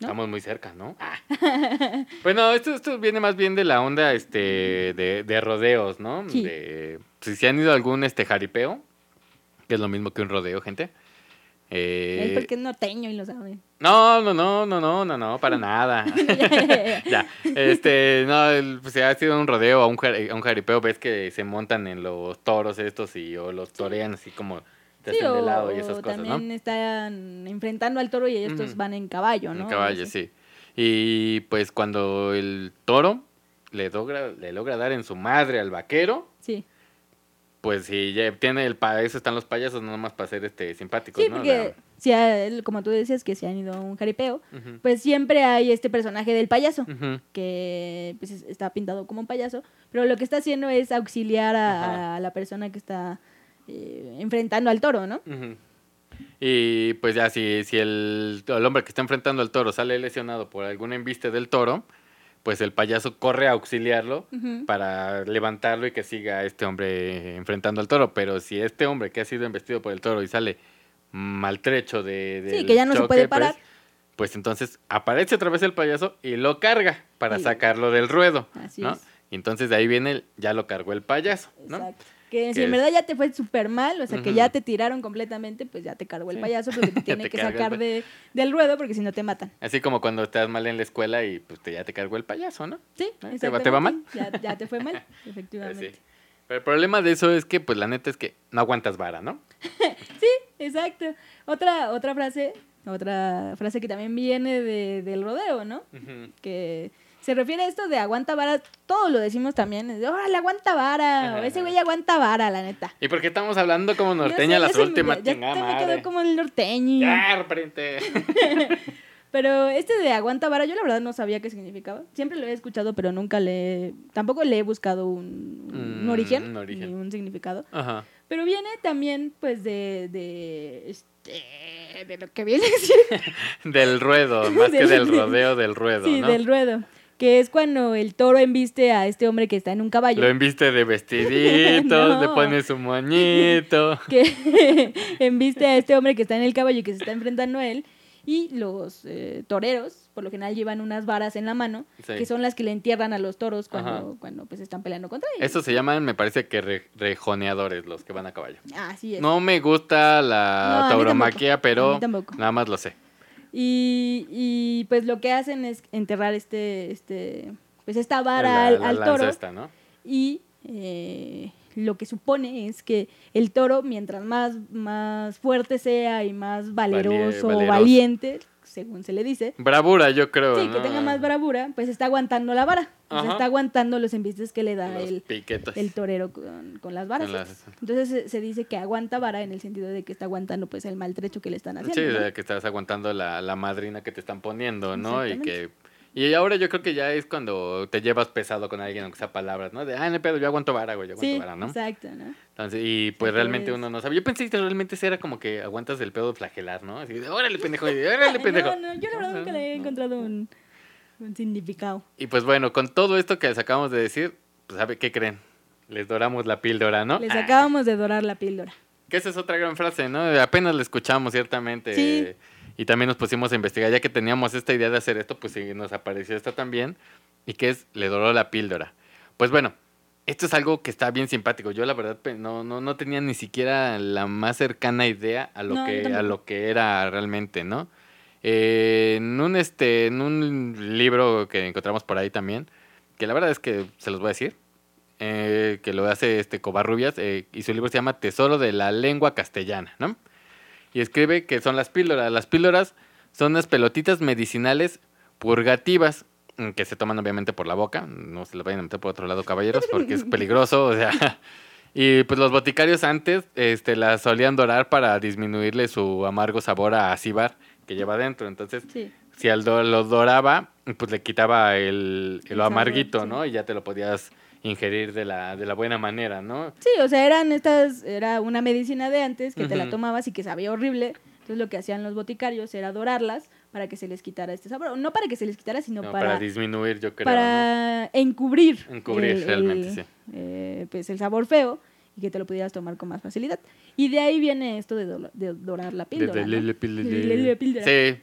Estamos muy cerca, ¿no? Ah. *laughs* bueno, esto, esto viene más bien de la onda este, de, de rodeos, ¿no? Sí. De, si se han ido a algún este jaripeo, que es lo mismo que un rodeo, gente. Eh, Es porque es norteño y lo sabe. no, no, no, no, no, no, no, para *laughs* nada. *laughs* ya, este, no, pues, si ha sido un rodeo o un jaripeo, ves que se montan en los toros estos y o los torean así como te Sí, hacen de o, lado y esas o cosas, también ¿no? están enfrentando al toro y estos Ujú. van en caballo, ¿no? En caballo, sí. Y pues cuando el toro le logra, le logra dar en su madre al vaquero, Sí, pues si ya tiene el para eso están los payasos, no nomás para ser este simpáticos, sí ¿no? porque si como tú decías que se han ido a un jaripeo, pues siempre hay este personaje del payaso. que pues, es- está pintado como un payaso, pero lo que está haciendo es auxiliar a la persona que está eh, enfrentando al toro, ¿no? Y pues ya si, si el, el hombre que está enfrentando al toro sale lesionado por algún embiste del toro, pues el payaso corre a auxiliarlo para levantarlo y que siga este hombre enfrentando al toro. Pero si este hombre que ha sido embestido por el toro y sale maltrecho de, Sí, que ya no se puede pues, parar. Pues, entonces aparece otra vez el payaso y lo carga para Sí. sacarlo del ruedo. Así ¿no? es. Y entonces de ahí viene el, ya lo cargó el payaso, ¿no? Exacto. Que si en verdad ya te fue súper mal, o sea, que ya te tiraron completamente, pues ya te cargó el Sí. payaso porque te *laughs* tiene te que el sacar de, del ruedo porque si no te matan. Así como cuando estás mal en la escuela y pues te, ya te cargó el payaso, ¿no? Sí, ¿Eh? ¿Te va- te va mal? Ya, ya te fue mal, *laughs* efectivamente. sí. Pero el problema de eso es que, pues la neta es que no aguantas vara, ¿no? *laughs* Exacto. Otra, otra frase, otra frase que también viene de, del rodeo, ¿no? Que se refiere a esto de aguanta vara, todo lo decimos también, es de, órale, aguanta vara, o ese güey aguanta vara, la neta. ¿Y por qué estamos hablando como No norteña sé, las ya me- últimas ya, ya chingada te me madre? quedó como el norteño. Ya. *laughs* Pero este de aguanta vara, yo la verdad no sabía qué significaba. Siempre lo he escuchado, pero nunca le, tampoco le he buscado un, un Mm, origen, un origen. ni un significado. Ajá. Pero viene también, pues, de, de, este, de lo que viene siendo *laughs* Del ruedo, más que *laughs* Del- del rodeo del ruedo, Sí, ¿no? del ruedo. Que es cuando el toro embiste a este hombre que está en un caballo. Lo enviste de vestiditos, *laughs* No. le pones su moñito. *laughs* Que *laughs* embiste a este hombre que está en el caballo y que se está enfrentando a él. Y los eh, toreros, por lo general, llevan unas varas en la mano, Sí. que son las que le entierran a los toros cuando, Ajá. cuando pues están peleando contra ellos. Eso se llaman, me parece que re- rejoneadores, los que van a caballo. Así es. No me gusta No, la mí tauromaquia, pero nada más lo sé. Y, y pues lo que hacen es enterrar este, este, pues esta vara La- al, toro. esta, ¿no? y eh, lo que supone es que el toro, mientras más, más fuerte sea y más valeroso. valiente, según se le dice, Bravura, yo creo. sí, que tenga más bravura, pues está aguantando la vara. O sea, Ajá. está aguantando los embistes que le da Los el, piquetos. el torero con, con las varas. Las- Entonces se, se dice que aguanta vara en el sentido de que está aguantando pues el maltrecho que le están haciendo. Sí, ¿no? de que estás aguantando la, la madrina que te están poniendo, ¿no? Y que y ahora yo creo que ya es cuando te llevas pesado con alguien, aunque sea palabras, ¿no? De, ah, no pedo, yo aguanto vara, güey, yo aguanto Sí, vara, ¿no? exacto, ¿no? Entonces, y pues realmente es- uno no sabe. Yo pensé que realmente era como que aguantas el pedo flagelar, ¿no? Así de, órale, *laughs* pendejo, y, órale, pendejo. No, no, yo la verdad nunca le he encontrado un, un significado. Y pues bueno, con todo esto que les acabamos de decir, pues ¿sabe qué creen? Les doramos la píldora, ¿no? Les Ah, acabamos de dorar la píldora. Que esa es otra gran frase, ¿no? Apenas la escuchamos, ciertamente. Sí. Y también nos pusimos a investigar, ya que teníamos esta idea de hacer esto, pues nos apareció esta también. Y que es, le doró la píldora. Pues bueno, esto es algo que está bien simpático. Yo la verdad no, no, no tenía ni siquiera la más cercana idea a lo, No, que, a lo que era realmente, ¿no? Eh, en, un, este, en un libro que encontramos por ahí también, que la verdad es que se los voy a decir, eh, que lo hace este Covarrubias, eh, y su libro se llama Tesoro de la lengua castellana, ¿no? Y escribe que son las píldoras. Las píldoras son unas pelotitas medicinales purgativas mm, que se toman obviamente por la boca. No se lo vayan a meter por otro lado, caballeros, porque es *laughs* peligroso, o sea. Y pues los boticarios antes este, las solían dorar para disminuirle su amargo sabor a acíbar que lleva adentro. Entonces, Sí. si al do- lo doraba, pues le quitaba el, El lo sabor, amarguito, sí. ¿no? Y ya te lo podías ingerir de la, de la buena manera, ¿no? Sí, o sea, eran estas, era una medicina de antes que te la tomabas y que sabía horrible. Entonces lo que hacían los boticarios era dorarlas para que se les quitara este sabor. No para que se les quitara, sino No, para, para, disminuir, yo creo. ¿no? para encubrir, Encubrir, realmente, sí. eh, pues el sabor feo y que te lo pudieras tomar con más facilidad. Y de ahí viene esto de, do- de dorar la píldora. de- ¿no? De- píldora. *laughs* Sí.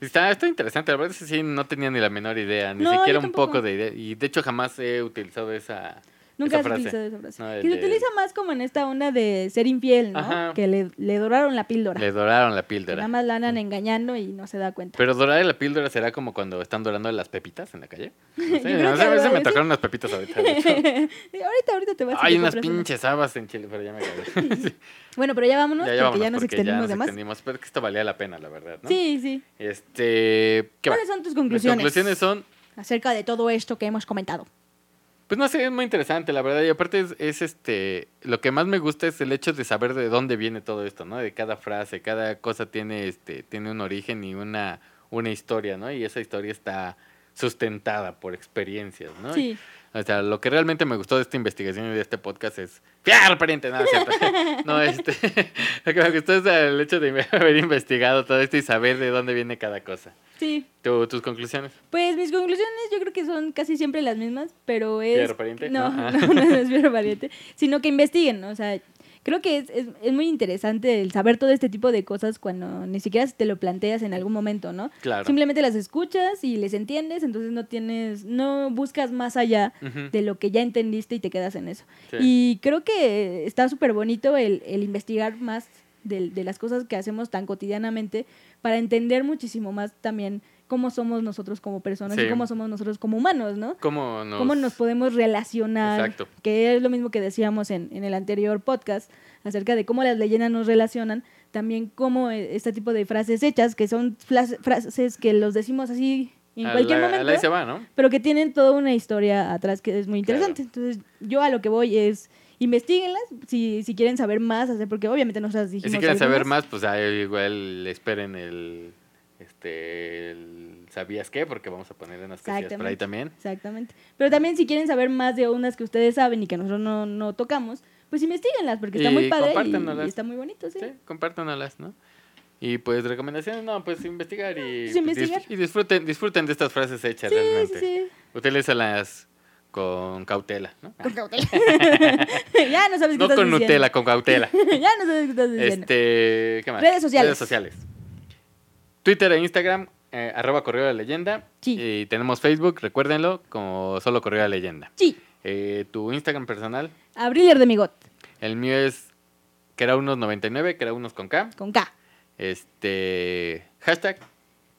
Está, está interesante, la verdad es que sí, no tenía ni la menor idea, ni No, siquiera un poco de idea. Y de hecho jamás he utilizado esa, Nunca has frase. utilizado esa frase. No, que se utiliza más como en esta onda de ser infiel, ¿no? Ajá. Que le, le doraron la píldora. Le doraron la Que píldora. nada más la andan engañando y no se da cuenta. Pero dorar la píldora será como cuando están dorando las pepitas en la calle. *laughs* No sé, no a algo veces me tocaron unas pepitas ahorita. *laughs* ahorita, ahorita te vas y Hay unas pinches habas en Chile, pero ya me acabé. *laughs* Sí, Bueno, pero ya vámonos, ya, porque ya vámonos, ya nos porque extendimos nos de más. extendimos, pero que esto valía la pena, la verdad, ¿no? Sí, sí. Este, ¿qué va? ¿Cuáles son tus Mis conclusiones? conclusiones son, Acerca de todo esto que hemos comentado. Pues no sé, es muy interesante, la verdad. Y aparte es, es, este, lo que más me gusta es el hecho de saber de dónde viene todo esto, ¿no? De cada frase, cada cosa tiene, este, tiene un origen y una, una historia, ¿no? Y esa historia está sustentada por experiencias, ¿no? Sí. O sea, lo que realmente me gustó de esta investigación y de este podcast es... ¡Fiar, pariente! No, cierto. *laughs* no, este... *laughs* lo que me gustó es el hecho de *laughs* haber investigado todo esto y saber de dónde viene cada cosa. Sí. ¿Tu- ¿Tus conclusiones? Pues mis conclusiones yo creo que son casi siempre las mismas, pero es... ¿Fierro pariente? No, No. no, no, no es fierro pariente, sino que investiguen, ¿no? o sea, creo que es, es, es muy interesante el saber todo este tipo de cosas cuando ni siquiera te lo planteas en algún momento, ¿no? Claro. Simplemente las escuchas y les entiendes, entonces no tienes, no buscas más allá de lo que ya entendiste y te quedas en eso. Sí. Y creo que está súper bonito el, el investigar más de, de las cosas que hacemos tan cotidianamente para entender muchísimo más también cómo somos nosotros como personas y Sí. cómo somos nosotros como humanos, ¿no? ¿Cómo nos...? Cómo nos podemos relacionar, Exacto. que es lo mismo que decíamos en, en el anterior podcast acerca de cómo las leyendas nos relacionan, también cómo eh, este tipo de frases hechas, que son frases que los decimos así en A cualquier la- momento, se va, ¿no? pero que tienen toda una historia atrás que es muy Claro. interesante. Entonces, yo a lo que voy es investiguenlas si, si quieren saber más, porque obviamente nosotros Y dijimos si quieren saber más, pues ahí igual esperen el... Este... el ¿Sabías qué? Porque vamos a poner unas cosillas por ahí también. Exactamente. Pero también si quieren saber más de unas que ustedes saben y que nosotros no, no tocamos, pues investiguenlas, porque está Y muy padre y, compártanlas. y está muy bonito, sí. Sí, compártanas, ¿no? Y pues recomendaciones, no, pues investigar y, Pues, pues, investigar. dis- y disfruten, disfruten de estas frases hechas Sí, sí, realmente. sí. Utilízalas con cautela, ¿no? Con cautela. *laughs* ya no sabes qué No estás con diciendo. Nutella, con cautela. *laughs* ya no sabes qué estás diciendo. este, ¿qué más? Redes sociales. Redes sociales. Twitter e Instagram, eh, arroba Correo de Leyenda. Sí. Y tenemos Facebook, recuérdenlo, como solo Correo de la Leyenda. Sí, Eh, tu Instagram personal, Abriller de Migot, el mío es que era unos 99, que era unos con K. con K. Este, hashtag,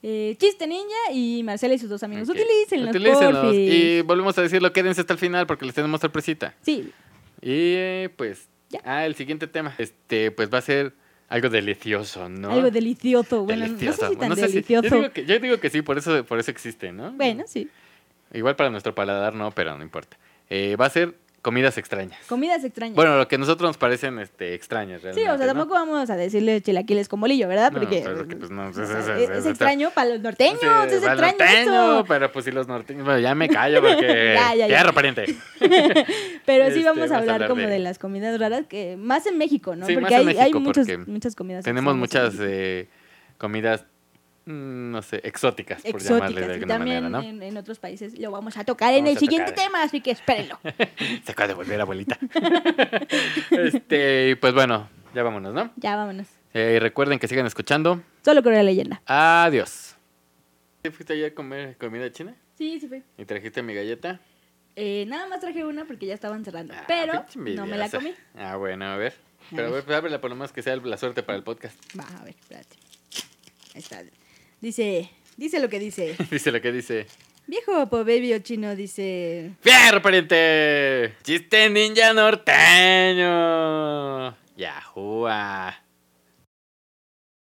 Eh, Chiste Ninja y Marcela y sus dos amigos. Ok. Utilícenlos, Utilícenlos. porfis. Y volvemos a decirlo, quédense hasta el final porque les tenemos sorpresita. Sí, Y eh, pues, Ya. ah, el siguiente tema, este, pues va a ser algo delicioso, ¿no? algo delicioso. Bueno, Delicioso. no sé si tan No sé si- delicioso. yo, digo que, yo digo que sí, por eso, por eso existe, ¿no? Bueno, sí. Igual para nuestro paladar no, pero no importa. Eh, va a ser comidas extrañas. Comidas extrañas. Bueno, lo que a nosotros nos parecen este, extrañas sí, realmente. o sea, ¿no? tampoco vamos a decirle chilaquiles con bolillo, ¿verdad? No, Porque que, pues, no, o es- extraño para los norteños, Sí, es el extraño norteño, pero pues si los norteños, bueno, ya me callo porque *laughs* Ya, ya, ya. fierro, pariente. *laughs* Pero sí Este, vamos a hablar hablar como de- de... las comidas raras, que más en México, ¿no? Sí, porque más en hay, hay muchas, porque muchas comidas Tenemos muchas eh, comidas, no sé, exóticas, por exóticas llamarle de y alguna también manera, ¿no? en, en otros países lo vamos a tocar en el siguiente tocar. tema, así que espérenlo. *laughs* Se acaba de volver abuelita. *laughs* este, y pues bueno, ya vámonos, ¿no? ya, vámonos. Eh, y recuerden que sigan escuchando. Solo con la leyenda. Adiós. ¿Te fuiste allá a comer comida china? Sí, sí fue. ¿Y trajiste mi galleta? Eh, nada más traje una porque ya estaban cerrando, Ah, pero no me la comí. Ah, bueno, a ver. Pero a ver. ver, pues ábrela por lo menos que sea la suerte para el podcast. Va, a ver, espérate. Ahí está. Dice, dice lo que dice. *laughs* dice lo que dice. Viejo Opo Baby o chino dice... ¡Fierro, pariente! ¡Chiste ninja norteño! ¡Yahua!